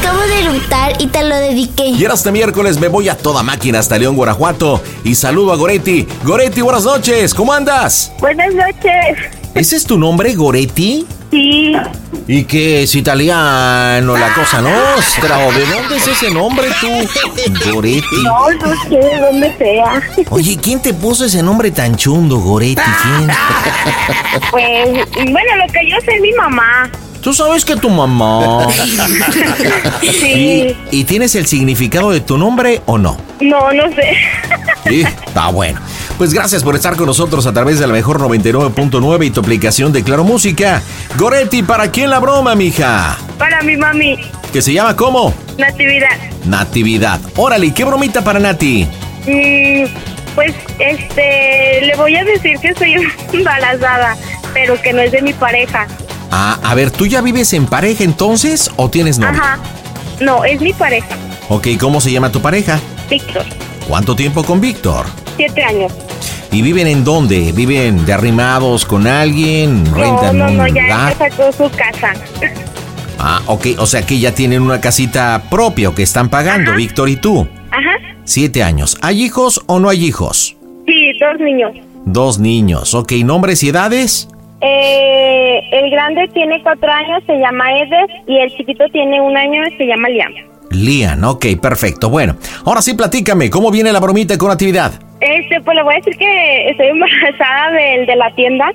Acabo de eructar y te lo dediqué.
Y era este miércoles me voy a toda máquina hasta León, Guanajuato y saludo a Goretti. Goretti, buenas noches, ¿cómo andas?
Buenas noches.
¿Ese es tu nombre, Goretti?
Sí.
¿Y qué es italiano la cosa nostra? ¿O de dónde es ese nombre tú? Goretti.
No, no sé de dónde sea.
Oye, ¿quién te puso ese nombre tan chundo, Goretti? ¿Quién?
Pues, bueno, lo que yo sé es mi mamá.
Tú sabes que tu mamá.
Sí.
¿Y, y tienes el significado de tu nombre o no?
No, no sé.
Sí, está bueno. Pues gracias por estar con nosotros a través de la mejor 99.9 y tu aplicación de Claro Música. Goretti, ¿para quién la broma, mija?
Para mi mami.
¿Que se llama cómo?
Natividad.
Natividad. Órale, ¿y ¿qué bromita para Nati?
Mm, pues, este, le voy a decir que estoy embarazada, pero que no es de mi pareja.
Ah, a ver, ¿tú ya vives en pareja entonces o tienes novio?
Ajá. No, es mi pareja.
Ok, ¿cómo se llama tu pareja?
Víctor.
¿Cuánto tiempo con Víctor?
Siete años.
¿Y viven en dónde? ¿Viven de arrimados con alguien?
No,
¿Rentan
no, no,
un
ya sacó su casa.
Ah, ok, o sea que ya tienen una casita propia o que están pagando, Víctor y tú.
Ajá.
Siete años. ¿Hay hijos o no hay hijos?
Sí, dos niños.
Dos niños. Ok, ¿nombres y edades?
Eh, el grande tiene cuatro años, se llama Eder, y el chiquito tiene un año, se llama Liam.
Lian, ok, perfecto. Bueno, ahora sí platícame, ¿cómo viene la bromita con actividad?
Este, pues le voy a decir que estoy embarazada del de la tienda,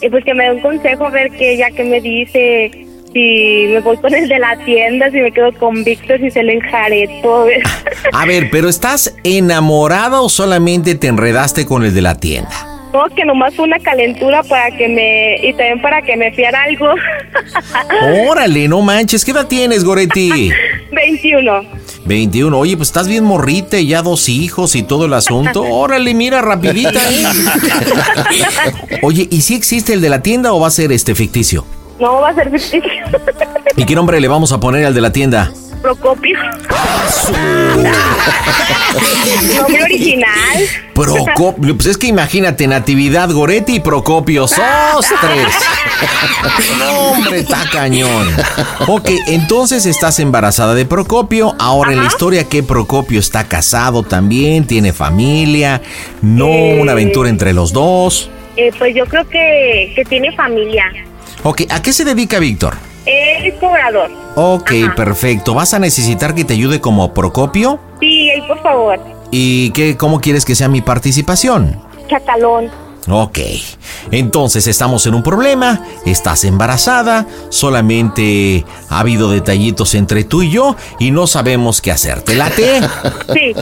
y pues que me dé un consejo, a ver que ya que me dice si me voy con el de la tienda, si me quedo con Víctor, si se lo enjareto.
A ver, pero ¿estás enamorada o solamente te enredaste con el de la tienda?
No, que nomás una calentura para que me, y también para que me fiara algo.
Órale, no manches, ¿qué edad tienes, Goretti?
21.
21. Oye, pues estás bien morrita y ya dos hijos y todo el asunto. Órale, mira, rapidita. ¿eh? Oye, ¿y si existe el de la tienda o va a ser este ficticio?
No, va a ser ficticio.
¿Y qué nombre le vamos a poner al de la tienda?
Procopio. Nombre original.
Procopio. Pues es que imagínate, Natividad Goretti y Procopio. ¡Sostres! Hombre, está cañón. Ok, entonces estás embarazada de Procopio. Ahora en la historia que Procopio está casado también, tiene familia. No una aventura entre los dos.
Eh, pues yo creo que, que tiene familia.
Ok, ¿a qué se dedica Víctor?
Es cobrador.
Ok, perfecto. ¿Vas a necesitar que te ayude como Procopio?
Sí, por favor.
¿Y qué, cómo quieres que sea mi participación?
Chacalón.
Ok, entonces estamos en un problema, estás embarazada, solamente ha habido detallitos entre tú y yo y no sabemos qué hacer. ¿Te late?
Sí.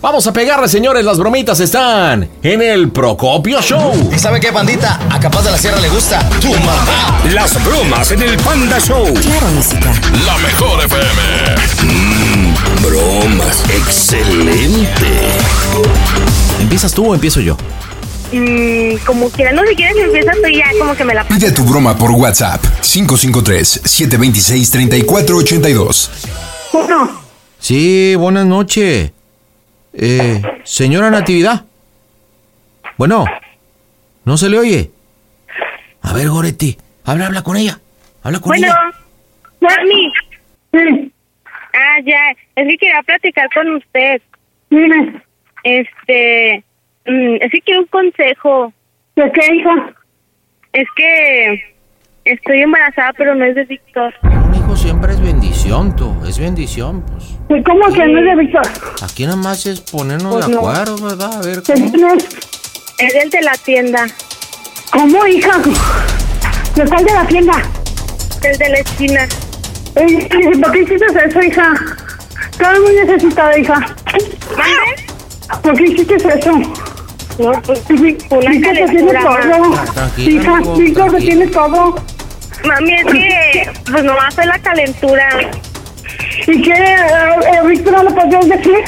Vamos a pegarle, señores, las bromitas están en el Procopio Show.
¿Y sabe qué, pandita? A Capaz de la Sierra le gusta tu mamá.
Las bromas en el Panda Show.
Claro, música.
La mejor FM. Mm, bromas. Excelente.
¿Empiezas tú o empiezo yo?
Mm, como quiera, no si quieres empiezas tú ya como que me la
Pide tu broma por WhatsApp 553-726-3482.
Uno.
Sí, buenas noches. Eh, señora Natividad. Bueno, ¿no se le oye? A ver, Goretti, habla, habla con ella. Habla con
Bueno,
ella.
mami. Ah, ya, es que quería platicar con usted. Este, mm, es que quiero un consejo. ¿De qué, hija? Es que estoy embarazada, pero no es de Víctor.
Un hijo siempre es bendición, tú. Es bendición, pues.
¿Y cómo que no es de Víctor?
Aquí nada más es ponernos
Pues
de
no.
acuerdo, ¿verdad? A ver,
¿Quién
¿cómo?
es? Es el de la tienda. ¿Cómo, hija? ¿De cuál de la tienda? El de la esquina. ¿Por qué hiciste eso, hija? Estaba muy necesitada, hija. ¿Por qué hiciste eso? No, pues una
tiene todo.
Tranquila,
Hija, Víctor,
tranquila.
tiene todo.
Mami, es que pues nomás fue la calentura.
¿Y qué? Eh, eh, ¿Víctor no lo podías decir?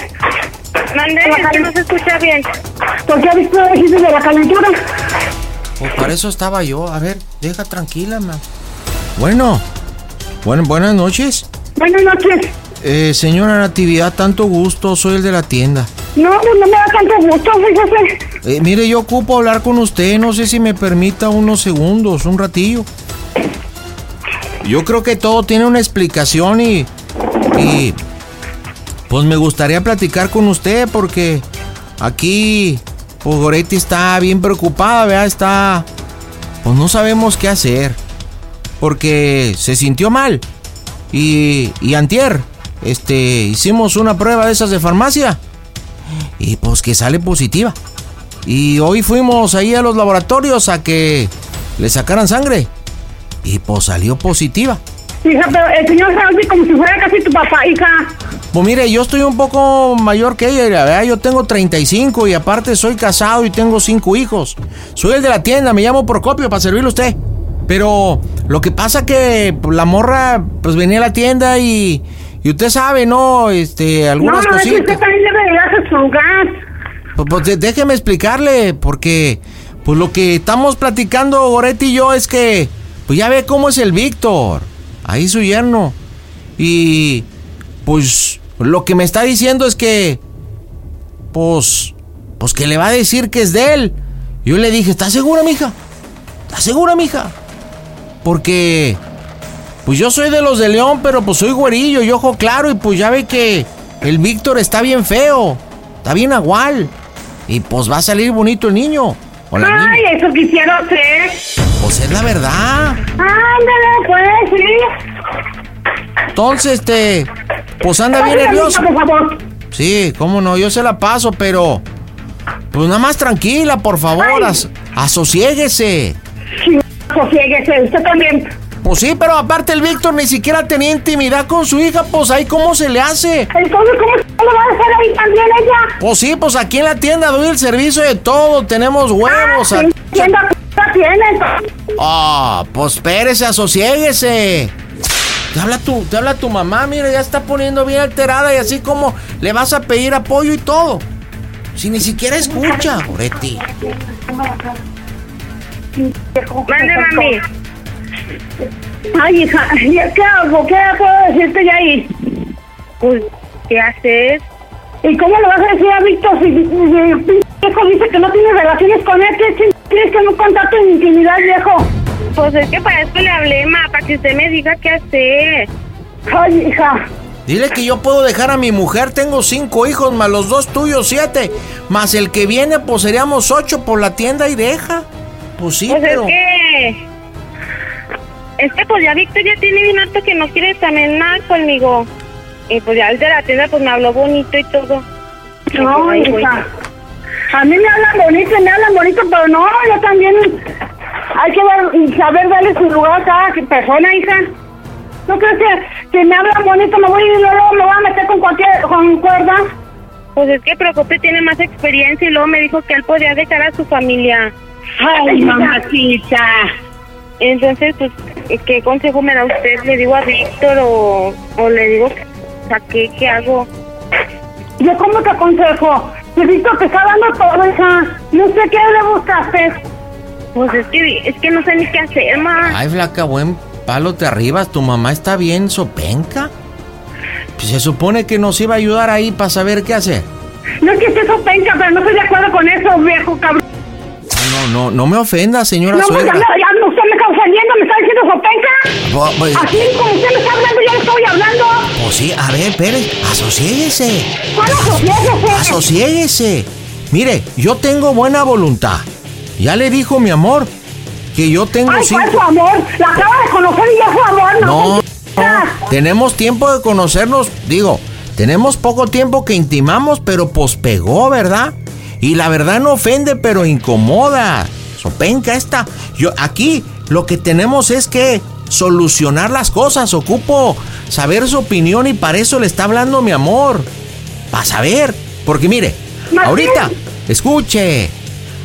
Mande, es que no se escucha bien.
¿Por qué Víctor dijiste de la calentura?
Pues para eso estaba yo. A ver, deja tranquila, ma. Bueno, bueno buenas noches.
Buenas noches.
Eh, señora Natividad, tanto gusto, soy el de la tienda.
No, pues no me da tanto gusto, fíjese.
Eh, mire, yo ocupo hablar con usted, no sé si me permita unos segundos, un ratillo. Yo creo que todo tiene una explicación y... Y... Pues me gustaría platicar con usted porque aquí... Pues Goretti está bien preocupada, ¿verdad? Está... Pues no sabemos qué hacer. Porque se sintió mal. Y... Y antier, este... Hicimos una prueba de esas de farmacia. Y pues que sale positiva. Y hoy fuimos ahí a los laboratorios a que le sacaran sangre. Y pues salió positiva.
Hija, pero el señor Salvi como si fuera casi tu papá, hija.
Pues mire, yo estoy un poco mayor que ella, la verdad, yo tengo 35 y aparte soy casado y tengo cinco hijos. Soy el de la tienda, me llamo Procopio para servirle a usted. Pero lo que pasa que pues, la morra pues venía a la tienda y, y usted sabe, ¿no? Este, algunas
no, no, es que
cositas.
usted también debe de darse su lugar.
Pues, pues, déjeme explicarle, porque pues lo que estamos platicando Goretti y yo es que, pues ya ve cómo es el Víctor, ahí su yerno. Y pues lo que me está diciendo es que, pues, pues que le va a decir que es de él. Yo le dije, ¿estás segura, mija? ¿Estás segura, mija? Porque, pues yo soy de los de León, pero pues soy güerillo y ojo claro, y pues ya ve que el Víctor está bien feo, está bien agual. Y pues va a salir bonito el niño. Niña.
Ay, eso quisiera hacer.
Pues es la verdad.
Ándale, pues, sí.
Entonces, este, pues anda bien nervioso.
lista, por favor.
Sí, cómo no, yo se la paso, pero. Pues nada más tranquila, por favor, as- asosiéguese.
Sosiéguese, usted también.
Pues sí, pero aparte el Víctor ni siquiera tenía intimidad con su hija, pues ahí cómo se le hace.
Entonces, ¿cómo lo va a hacer ahí también ella?
Pues sí, pues aquí en la tienda doy el servicio de todo, tenemos huevos. a-
¿Quién la tiene?
Ah, pues espérese, asosiéguese. Te habla tu, te habla tu mamá, mira, ya está poniendo bien alterada y así como le vas a pedir apoyo y todo. Si ni siquiera escucha, Goretti.
Mande, mami.
Ay, hija, ¿ya ¿qué hago? ¿Qué puedo decirte ya ahí?
Pues, ¿qué haces?
¿Y cómo le vas a decir a Víctor si, si, si el pinche viejo dice que no tiene relaciones con él? ¿Qué tienes que no contar tu intimidad, viejo?
Pues es que para esto le hablé, ma, para que usted me diga qué hacer.
Ay, hija.
Dile que yo puedo dejar a mi mujer, tengo cinco hijos, más los dos tuyos, siete. Más el que viene, pues seríamos ocho por la tienda y deja. pues sí,
Pues
pero...
es que... Es que pues ya Víctor ya tiene bien harto que no quiere también nada conmigo. Y pues ya el de la tienda pues me habló bonito y todo. Y, pues,
No,
voy.
A mí me hablan bonito me hablan bonito, pero no, yo también hay que dar- saber darle su lugar a cada persona, hija. ¿No crees que si me hablan bonito me voy y luego me voy a meter con cualquier con cuerda?
Pues es que Procope tiene más experiencia y luego me dijo que él podía dejar a su familia.
Ay, mamacita.
Entonces, pues, ¿qué consejo me da usted? ¿Le digo a Víctor o, o le digo, sea, ¿qué, qué hago?
¿Yo cómo te aconsejo? Si Víctor te está dando todo, hija. No sé qué le buscaste.
Pues es que, es que no sé ni qué hacer, ma.
Ay, flaca, buen palo te arribas. ¿Tu mamá está bien sopenca? Pues se supone que nos iba a ayudar ahí para saber qué hacer.
No es que esté sopenca, pero no estoy de acuerdo con eso, viejo cabrón.
No, no, no me ofenda, señora
No, pues ya,
suegra.
ya no, usted me está ofendiendo, me
Bo- bo-
Así como usted me está hablando, yo le estoy hablando.
Pues sí, a ver, Pérez, asociéguese.
¿Cuál asociéguese?
Asociéguese. Mire, yo tengo buena voluntad. Ya le dijo mi amor que yo tengo
Ay, ¿cuál
cinco.
su amor? La acaba de conocer y ya su amor, ¿no?
No,
señorita.
tenemos tiempo de conocernos. Digo, tenemos poco tiempo que intimamos, pero pues pegó, ¿verdad? Y la verdad no ofende, pero incomoda. Sopenca esta. Yo aquí lo que tenemos es que solucionar las cosas. Ocupo saber su opinión y para eso le está hablando mi amor. Para saber. Porque mire,
Martín.
ahorita, escuche.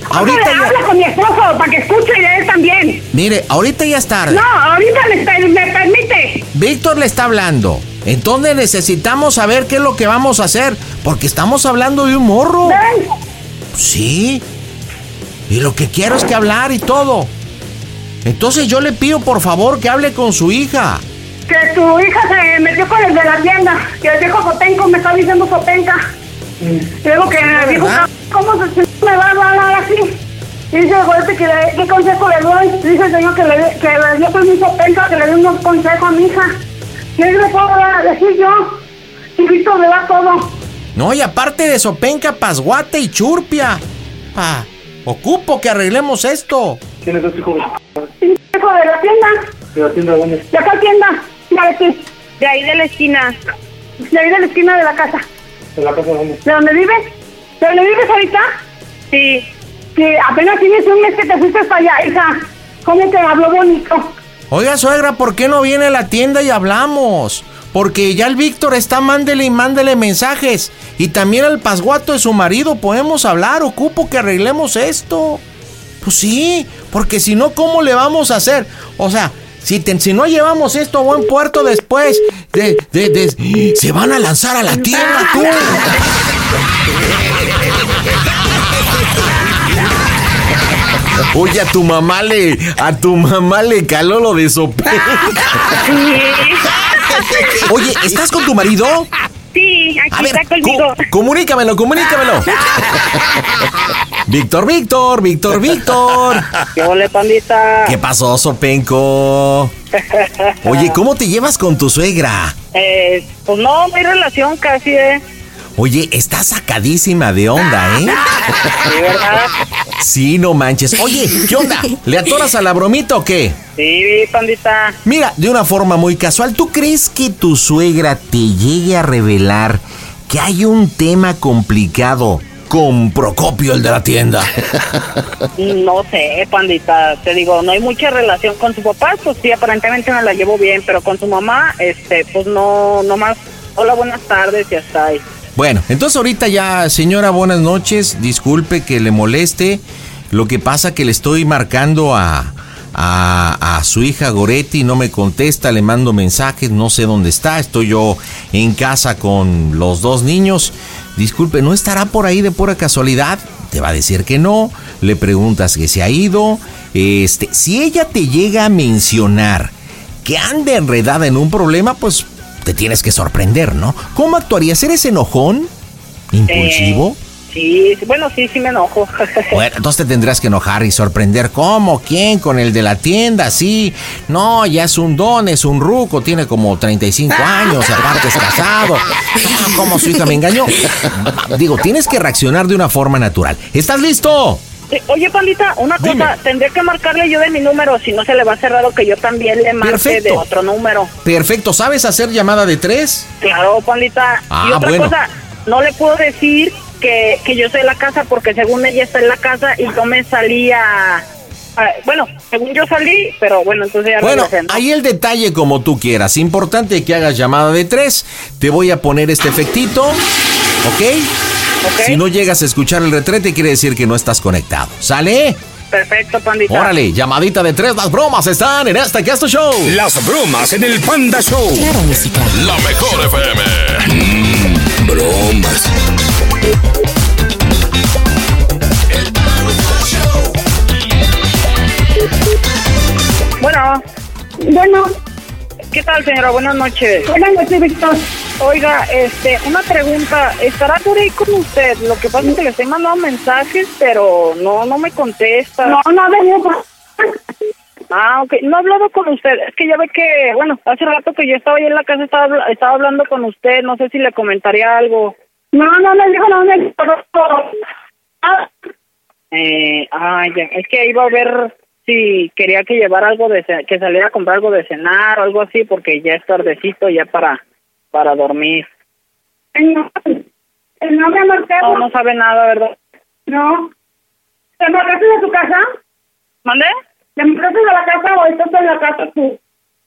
Ahorita ya.
habla con mi esposo para que escuche y él también.
Mire, ahorita ya es tarde.
No, ahorita me, per- me permite.
Víctor le está hablando. Entonces necesitamos saber qué es lo que vamos a hacer. Porque estamos hablando de un morro.
Ven.
Sí. Y lo que quiero es que hablar y todo. Entonces yo le pido por favor que hable con su hija.
Que tu hija se metió con el de la tienda. Que el viejo Sopenco me está diciendo Sopenca. Luego que el viejo
verdad.
¿cómo se me va a hablar así? Y dice el golpe que le, ¿qué consejo le doy? Dice el señor que le, que le dio permiso a Penca que le dé unos consejos a mi hija. ¿Qué le puedo dar- decir yo? Y Víctor me da todo.
No, y aparte de Sopenca, Pasguate y Churpia. Ah, ocupo que arreglemos esto.
¿Tienes dos hijos
Y hijo de la tienda.
de la tienda dónde?
¿De acá tienda? De.
De ahí de la esquina.
De ahí de la esquina de la casa.
¿De la casa dónde?
¿De dónde vives? ¿De dónde vives ahorita?
Sí.
Que apenas tienes un mes que te fuiste para allá, hija. ¿Cómo te habló bonito?
Oiga, suegra, ¿por qué no viene a la tienda y hablamos? Porque ya el Víctor está mándele y mándele mensajes. Y también al pasguato de su marido podemos hablar. Ocupo que arreglemos esto. Pues sí, porque si no, ¿cómo le vamos a hacer? O sea, si, te- si no llevamos esto a buen puerto después, de, de- de- se van a lanzar a la tierra, tú. Oye, a tu mamá le, a tu mamá le caló lo de sope. Oye, ¿estás con tu marido?
Sí, aquí
A ver,
está conmigo.
co- comunícamelo, comunícamelo. Víctor, Víctor, Víctor, Víctor.
¿Qué ole, pandita?
¿Qué pasó, Sopenco? Oye, ¿cómo te llevas con tu suegra?
Eh, pues no, mi relación casi, ¿eh?
Oye, está sacadísima de onda, ¿eh?
Sí, ¿verdad?
Sí, no manches. Oye, ¿qué onda? ¿Le atoras a la bromita o qué?
Sí, pandita.
Mira, de una forma muy casual, ¿tú crees que tu suegra te llegue a revelar que hay un tema complicado con Procopio, el de la tienda?
No sé, pandita. Te digo, no hay mucha relación con su papá, pues sí, aparentemente me la llevo bien, pero con su mamá, este, pues no, no más. Hola, buenas tardes y hasta ahí.
Bueno, entonces ahorita ya, señora, buenas noches. Disculpe que le moleste. Lo que pasa que le estoy marcando a, a, a su hija Goretti, no me contesta, le mando mensajes, no sé dónde está. Estoy yo en casa con los dos niños. Disculpe, ¿no estará por ahí de pura casualidad? Te va a decir que no. Le preguntas que se ha ido. Este, si ella te llega a mencionar que anda enredada en un problema, pues te tienes que sorprender, ¿no? ¿Cómo actuarías? ¿Eres enojón? ¿Impulsivo?
Sí, sí, bueno, sí, sí me enojo.
Bueno, entonces te tendrás que enojar y sorprender. ¿Cómo? ¿Quién? ¿Con el de la tienda? Sí. No, ya es un don, es un ruco, tiene como 35 años, aparte es casado. Ah, ¿Cómo su hija me engañó? Digo, tienes que reaccionar de una forma natural. ¿Estás listo?
Sí, Oye, Pandita, una cosa, tendría que marcarle yo de mi número, si no se le va a hacer raro que yo también le marque
Perfecto.
de otro número.
Perfecto, ¿sabes hacer llamada de tres?
Claro, Pandita.
Ah,
y otra
bueno.
cosa, no le puedo decir que, que yo soy la casa porque según ella está en la casa y yo me salía... bueno, según yo salí, pero bueno, entonces ya
Bueno,
regresé, ¿no?
ahí el detalle como tú quieras. Importante que hagas llamada de tres. Te voy a poner este efectito, ¿ok? Si no llegas a escuchar el retrete, quiere decir que no estás conectado. ¿Sale?
Perfecto, Pandita.
Órale, llamadita de tres. Las bromas están en este Casto Show.
Las bromas en el Panda Show.
La mejor FM.
Mm, bromas.
Bueno.
Bueno.
¿Qué tal, señora? Buenas noches.
Buenas noches, Víctor.
Oiga, este, una pregunta. ¿Estará por ahí con usted? Lo que pasa es que le estoy mandando mensajes, pero no, no me contesta.
No, no ha venido por-
Ah, ok. No he hablado con usted. Es que ya ve que, bueno, hace rato que yo estaba ahí en la casa, estaba, estaba hablando con usted. No sé si le comentaría algo.
No, no me dijo, no me. Ah,
Eh, ah, ya. Es que iba a ver si quería que llevara algo de, que saliera a comprar algo de cenar o algo así, porque ya es tardecito ya para, para dormir.
No, no me.
No, no sabe nada, ¿verdad?
No. ¿Te marcaste de tu casa?
¿Mande?
¿Te marcaste de la casa o estás en la casa tú?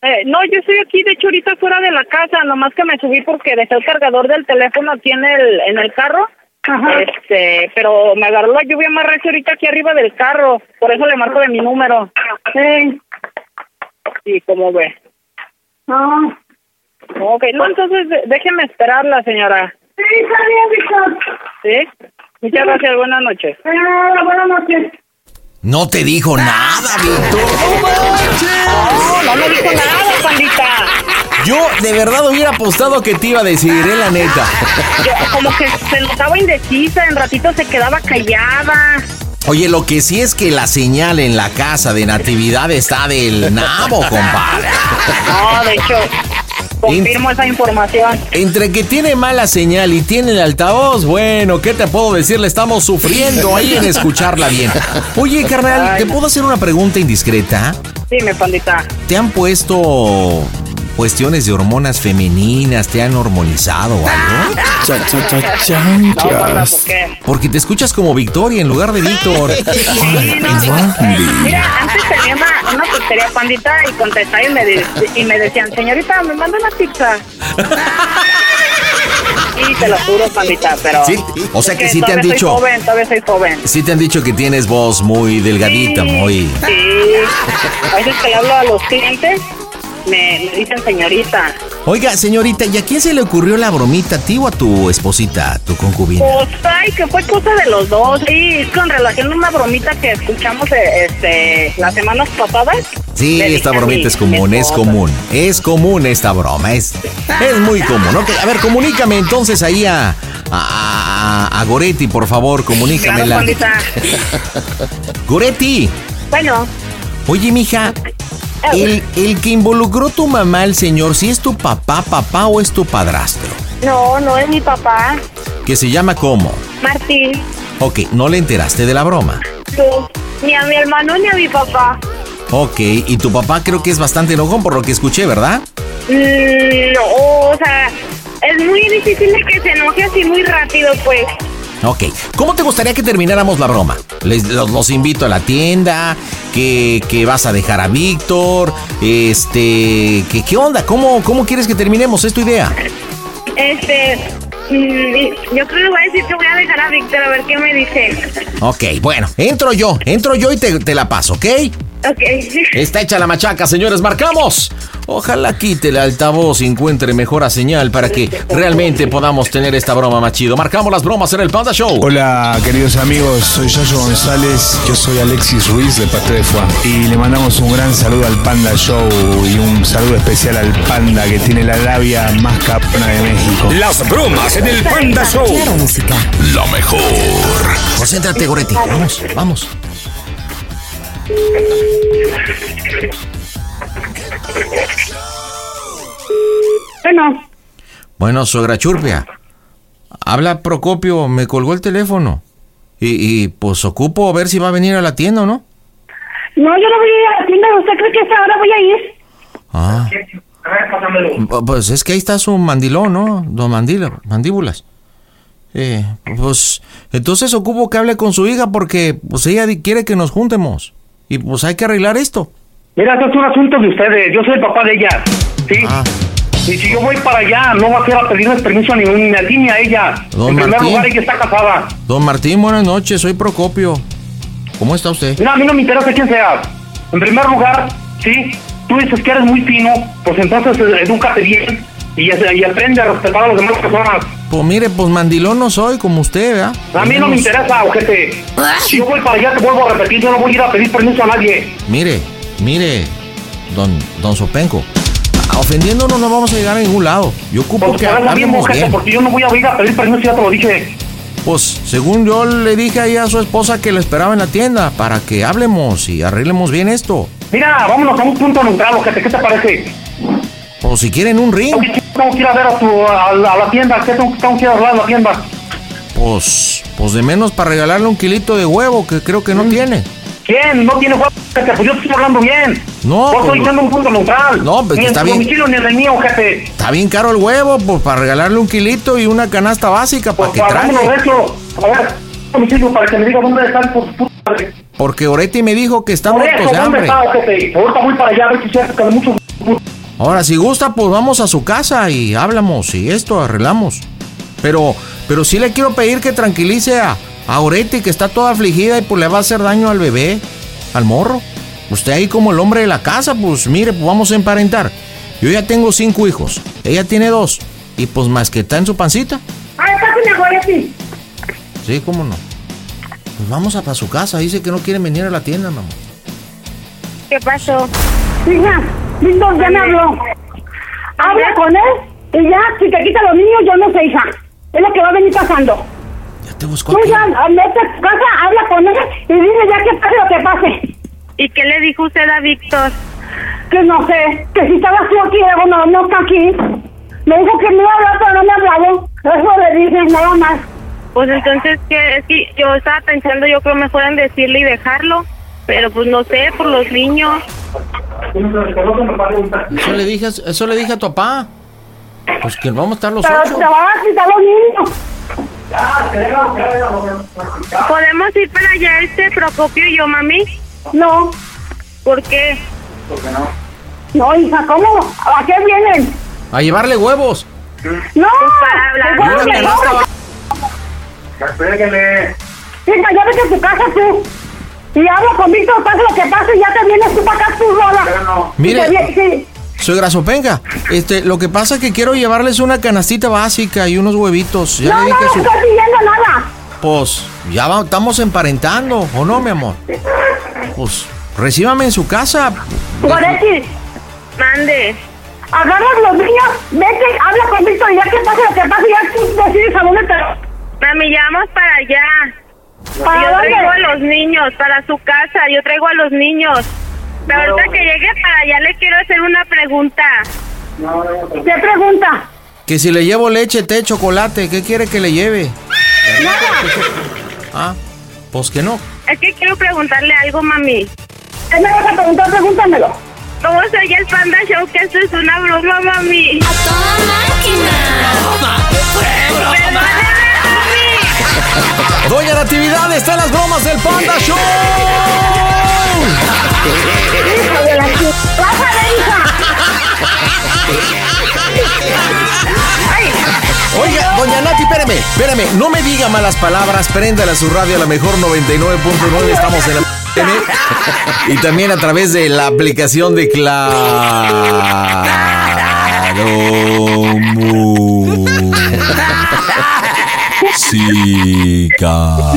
Eh, no, yo estoy aquí, de hecho, ahorita fuera de la casa, nomás que me subí porque dejé el cargador del teléfono aquí en el, en el carro. Este, pero me agarró la lluvia más recia ahorita aquí arriba del carro, por eso le marco de mi número.
Sí.
Sí, ¿cómo ve?
No.
Ok, no, entonces de- déjeme esperarla, señora.
Sí, está bien, Víctor.
¿Sí? Muchas gracias, buenas noches.
Ah, buenas noches.
No te dijo nada, Víctor.
No, no me dijo nada, pandita.
Yo de verdad hubiera apostado que te iba a decir, eh, la neta.
Yo, como que se notaba indecisa, en ratito se quedaba callada.
Oye, lo que sí es que la señal en la casa de Natividad está del nabo, compadre.
No, de hecho, confirmo esa información.
Entre que tiene mala señal y tiene el altavoz, bueno, ¿qué te puedo decir? Le estamos sufriendo ahí en escucharla bien. Oye, carnal, ¿te puedo hacer una pregunta indiscreta?
Dime, pandita.
¿Te han puesto cuestiones de hormonas femeninas? ¿Te han hormonizado o algo?
No, panda, ¿por qué?
Porque te escuchas como Victoria en lugar de Víctor.
Mira, antes tenía una, una pizzería pandita y contestaba y me, de- y me decían, señorita, me manda una pizza. Y te lo juro, pandita, pero...
Sí, o sea que
es
sí te han
todavía
dicho-
Soy joven, todavía soy joven.
Sí te han dicho que tienes voz muy delgadita, muy...
Sí. A veces que le hablo a los clientes, me, me dicen señorita.
Oiga, señorita, ¿y a quién se le ocurrió la bromita, a ti o a tu esposita, a tu concubina?
Pues, ay, que fue cosa de los dos. Sí, es con relación a una bromita que escuchamos eh, este, las semanas pasadas.
Sí,
Le
esta bromita es común, es común. Es común esta broma, es, es muy común. Ok, a ver, comunícame entonces ahí a, a, a- Goretti, por favor,
Claro,
comunícamela.
pandita.
Goretti,
Bueno,
oye, mija, el, el que involucró tu mamá al señor, si es tu papá, papá o es tu padrastro,
No, no es mi papá.
que se llama cómo.
Martín.
Ok, no le enteraste de la broma.
No. Ni a mi hermano ni a mi papá.
Ok, y tu papá creo que es bastante enojón por lo que escuché, ¿verdad?
Mm, no, o sea, es muy difícil de que se enoje así muy rápido, pues.
Ok, ¿cómo te gustaría que termináramos la broma? Les, los, los invito a la tienda, que, que vas a dejar a Víctor, este, que, ¿qué onda? ¿Cómo, ¿Cómo quieres que terminemos? ¿Es tu idea?
Este, mm, yo creo que voy a decir que voy a dejar a Víctor a ver qué me dice.
Ok, bueno, entro yo, entro yo y te, te la paso, ¿ok?
Ok.
Está hecha la machaca, señores, marcamos. Ojalá quite el altavoz y encuentre mejor señal para que realmente podamos tener esta broma más chido. Marcamos las bromas en el Panda Show.
Hola queridos amigos, soy Yayo González, yo soy Alexis Ruiz de Pastel de y le mandamos un gran saludo al Panda Show y un saludo especial al Panda que tiene la labia más capona de México.
Las bromas en el Panda Show.
música.
La mejor.
Concéntrate, Goretti. Vamos, vamos.
Bueno,
Bueno, suegra Churpia. Habla Procopio, me colgó el teléfono. Y, y, pues ocupo ver si va a venir a la tienda o no.
No, yo no voy a ir a la tienda. ¿Usted cree que a esta hora voy a ir?
Ah. Pues es que ahí está su mandilón, ¿no? Don Mandila, mandíbulas. Eh, pues entonces ocupo que hable con su hija porque pues ella quiere que nos juntemos. Y pues hay que arreglar esto.
Mira, esto es un asunto de ustedes. Yo soy el papá de ella. ¿Sí?
Ah.
Y si yo voy para allá, no va a ser a pedirles permiso a ti ni a ella.
Don
en primer lugar, ella está casada.
Don Martín, buenas noches, soy Procopio. ¿Cómo está usted?
Mira, a mí no me interesa quién sea. En primer lugar, sí, tú dices que eres muy fino, pues entonces eh, edúcate bien y, y aprende a respetar a las demás personas.
Pues mire, pues mandilón no soy como usted, ¿verdad?
A mí no me interesa, ojete. Si yo voy para allá, te vuelvo a repetir, yo no voy a ir a pedir permiso a nadie.
Mire, mire, don, don Sopenco. Ofendiéndonos no vamos a llegar a ningún lado. Yo ocupo
Pues
que hablemos
ojete,
bien.
porque yo no voy a ir a pedir permiso, ya te lo dije.
Pues según yo le dije ahí a su esposa que le esperaba en la tienda para que hablemos y arreglemos bien esto.
Mira, vámonos a un punto neutral, ojete, ¿qué te parece?
O si quieren un ring,
Tengo que ir a ver a, tu, a, la- a la tienda, ¿qué tengo, tengo que ir a hablar a la tienda?
pues, pues de menos para regalarle un kilito de huevo que creo que no
Mm.
tiene.
¿Quién? No tiene huevo, ojete, pues yo estoy hablando bien.
No,
Yo
pues-
estoy diciendo un punto neutral.
No, pues
ni
está bien.
domicilio ni el mío, jefe.
Está bien caro el huevo, pues para regalarle un kilito y una canasta básica para que
Hagámoslo
trague.
de eso. A ver, domicilio para que me diga dónde están por su puta madre.
Porque Oreti me dijo que está muerto de
¿dónde
hambre.
está, jefe? Ahorita voy para allá a ver si se hace de muchos
Ahora, si gusta, pues vamos a su casa y hablamos y esto arreglamos. Pero, pero sí le quiero pedir que tranquilice a, a Oreti, que está toda afligida y pues le va a hacer daño al bebé, al morro. Usted ahí como el hombre de la casa, pues mire, pues vamos a emparentar. Yo ya tengo cinco hijos, ella tiene dos. Y pues más que está en su pancita.
Ay, pásame a Goretti.
Sí, cómo no. Pues vamos a, para su casa, dice que no quieren venir a la tienda, mamá.
¿Qué pasó?
Hija, Víctor ya me habló. Habla con él y ya, si te quita los niños, yo no sé, hija. Es lo que va a venir pasando.
Ya te busco
Tú ya, vete a tu casa, habla con él y dile ya que pase lo que pase.
¿Y qué le dijo usted a Víctor?
Que no sé, que si estabas tú aquí, no, no está aquí. Me dijo que me iba a hablar, pero no me ha hablado. Eso le dije, nada más.
Pues entonces, ¿qué? Es que yo estaba pensando, yo creo mejor en decirle y dejarlo. Pero pues no sé, por los niños.
Eso le dije, a- eso le dije a tu papá. Pues que vamos a estar los
Pero
ocho.
van a quitar los niños.
¿Podemos ir para allá este Procopio y yo, mami?
No.
¿Por qué?
No, hija, ¿cómo? ¿A qué vienen?
A llevarle huevos.
No,
para hablar.
Mira
que
que no
ya vete a tu casa tú. Y habla con Víctor, pase lo que pase, y ya te vienes tú para acá tú sola.
Mire.
Y te vie- sí.
Soy grasopenca. Este, lo que pasa es que quiero llevarles una canastita básica y unos huevitos. Ya
No,
le
no,
dije
no
su.
estoy pidiendo nada.
Pues, ya va- estamos emparentando, ¿o no, mi amor? Pues, recíbame en su casa.
Goretti,
Mande.
agarras los niños, vete, habla con Víctor, y ya que pase lo que pase, ya tú decides a dónde te...
Mami, ya vamos para allá.
¿Para
yo
dónde?
traigo a los niños, para su casa, yo traigo a los niños. Pero ahorita que llegue para allá le quiero hacer una pregunta.
¿Qué pregunta?
Que si le llevo leche, té, chocolate, ¿qué quiere que le lleve? Ah, pues que no.
Es que quiero preguntarle algo, mami.
¿Qué me vas a preguntar? Pregúntamelo.
¿Cómo se oye el Panda Show? Que esto es una broma, mami. ¡A toda máquina!
Doña Natividad está en las bromas del Panda Show.
Hijo de la.
Oiga, doña Nati, espéreme, espéreme, no me diga malas palabras, préndala a su radio a la mejor 99.9, estamos en la y también a través de la aplicación de Claro Música.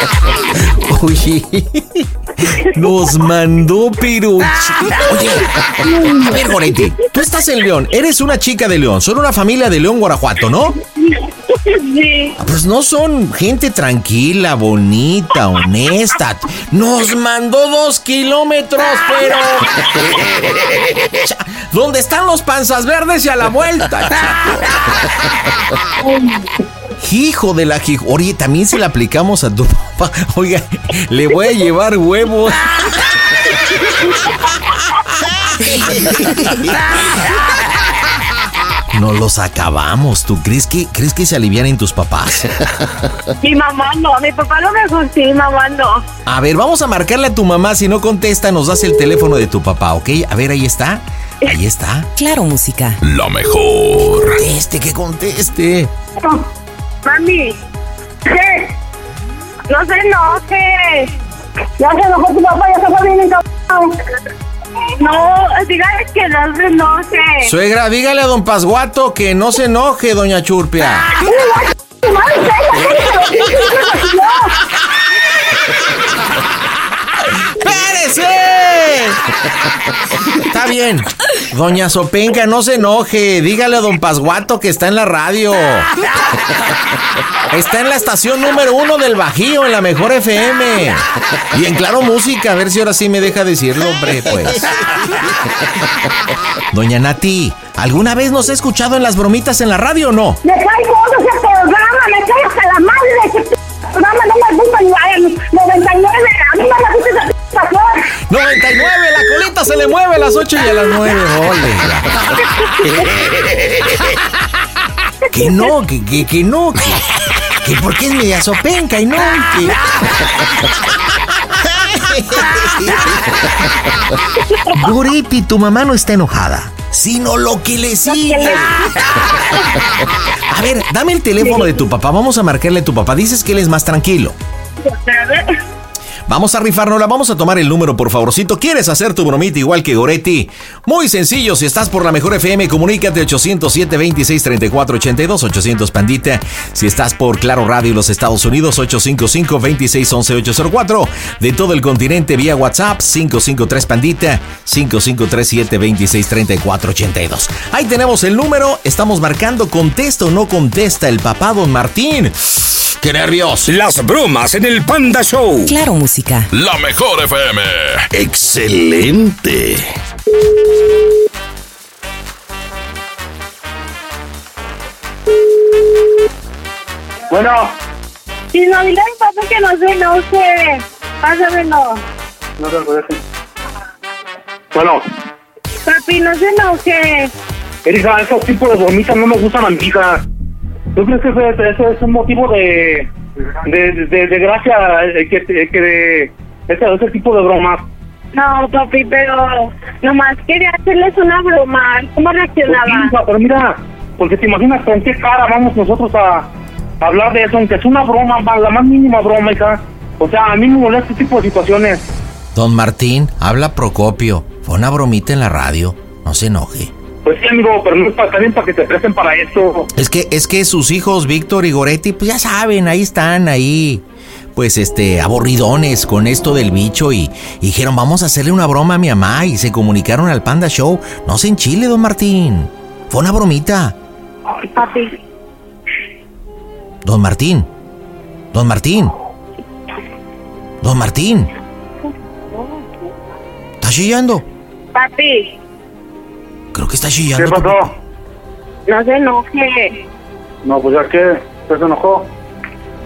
Oye, nos mandó Piruchi. Oye, a ver, Goretti, tú estás en León, eres una chica de León, son una familia de León, Guanajuato, ¿no?
Sí.
Pues no son gente tranquila, bonita, honesta. Nos mandó dos kilómetros, pero. ¿Dónde están los panzas verdes y a la vuelta? Hijo de la Oye, también se la aplicamos a tu papá. Oiga, le voy a llevar huevos. No los acabamos. ¿Tú crees que crees que se alivianen tus papás?
Mi mamá no, mi papá lo mejor sí, mi mamá no.
A ver, vamos a marcarle a tu mamá. Si no contesta, nos das el teléfono de tu papá, ¿ok? A ver, ahí está. Ahí está.
Claro, música.
La mejor.
Conteste, que conteste.
Mami, ¿qué? No se enoje.
Ya se enojó tu papá, ya se fue bien encabronado.
No, dígale que no se enoje.
Suegra, dígale a don Pasguato que no se enoje, doña Churpia. Está bien. Doña Sopenca, no se enoje. Dígale a don Pasguato que está en la radio. Está en la estación número uno del Bajío, en la mejor FM. Y en Claro Música, a ver si ahora sí me deja decirlo, hombre, pues. Doña Nati, ¿alguna vez nos ha escuchado en las bromitas en la radio o no?
Me cae gordo ese programa, me cae hasta la madre de ese programa, no me gusta ni el 99, a mí no me
99, la colita se le mueve a las 8 y a las 9. Ole. Que no, que, que, que no, que, que porque es media sopenca y no, que... Goretti, tu mamá no está enojada, sino lo que le sigue. A ver, dame el teléfono de tu papá, vamos a marcarle a tu papá. Dices que él es más tranquilo. Vamos a rifárnosla, vamos a tomar el número, por favorcito. ¿Quieres hacer tu bromita igual que Goretti? Muy sencillo, si estás por la mejor FM, comunícate 807 26 34 82 800 Pandita. Si estás por Claro Radio los Estados Unidos, 855 26 11 804. De todo el continente vía WhatsApp, 553 Pandita, 5537 26 34 82. Ahí tenemos el número, estamos marcando, contesta o no contesta el papá Don Martín. ¡Qué nervios!
Las bromas en el Panda Show.
Claro, música.
La mejor FM. Excelente.
Bueno,
Si no, dile a mi papá que no se enoje. Pásamelo.
no te puedes. Bueno,
Papi, no se enoje.
Erika, esos tipos de bromitas no me gustan a mi hija. ¿Tú crees que eso es, eso es un motivo de, de, de, de gracia eh, que, que de ese, ese tipo de bromas?
No, papi, pero nomás quería hacerles una broma. ¿Cómo
Pues sí,
reaccionaba?
hija, pero mira, porque te imaginas con qué cara vamos nosotros a, a hablar de eso, aunque es una broma, ma- la más mínima broma, hija. O sea, a mí me molesta este tipo de situaciones.
Don Martín, habla Procopio. Fue una bromita en la radio. No se enoje.
Pues sí, amigo, pero no es para, también para que te presten para esto.
Es que, es que sus hijos, Víctor y Goretti, pues ya saben, ahí están, ahí. Pues este, aburridones con esto del bicho y, y dijeron, vamos a hacerle una broma a mi mamá y se comunicaron al Panda Show. No se enchile, don Martín. Fue una bromita.
Ay, papi.
Don Martín. Don Martín. Don Martín. ¿Está chillando?
Papi,
Creo que está chillando.
¿Qué pasó?
no se enoje.
No, pues ya que se enojó.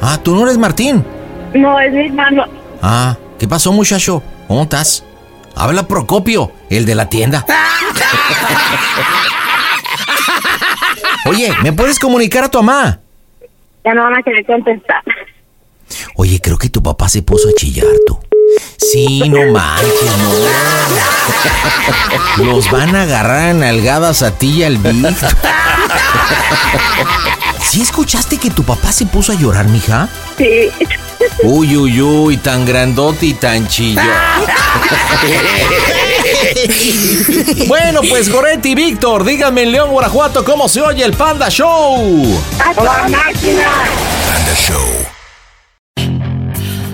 Ah, tú no eres Martín.
No, es mi hermano.
Ah, ¿qué pasó, muchacho? ¿Cómo estás? Habla Procopio, el de la tienda. Oye, ¿me puedes comunicar a tu mamá?
Ya no van a querer contestar.
Oye, creo que tu papá se puso a chillar, tú. Sí, no manches, no. Los van a agarrar a nalgadas a ti y al Víctor. ¿Sí escuchaste que tu papá se puso a llorar, mija?
Sí.
Uy, uy, uy, tan grandote y tan chillo. bueno, pues Goretti y Víctor, díganme en León, Guanajuato, cómo se oye el Panda Show.
¡A toda máquina!
Panda Show.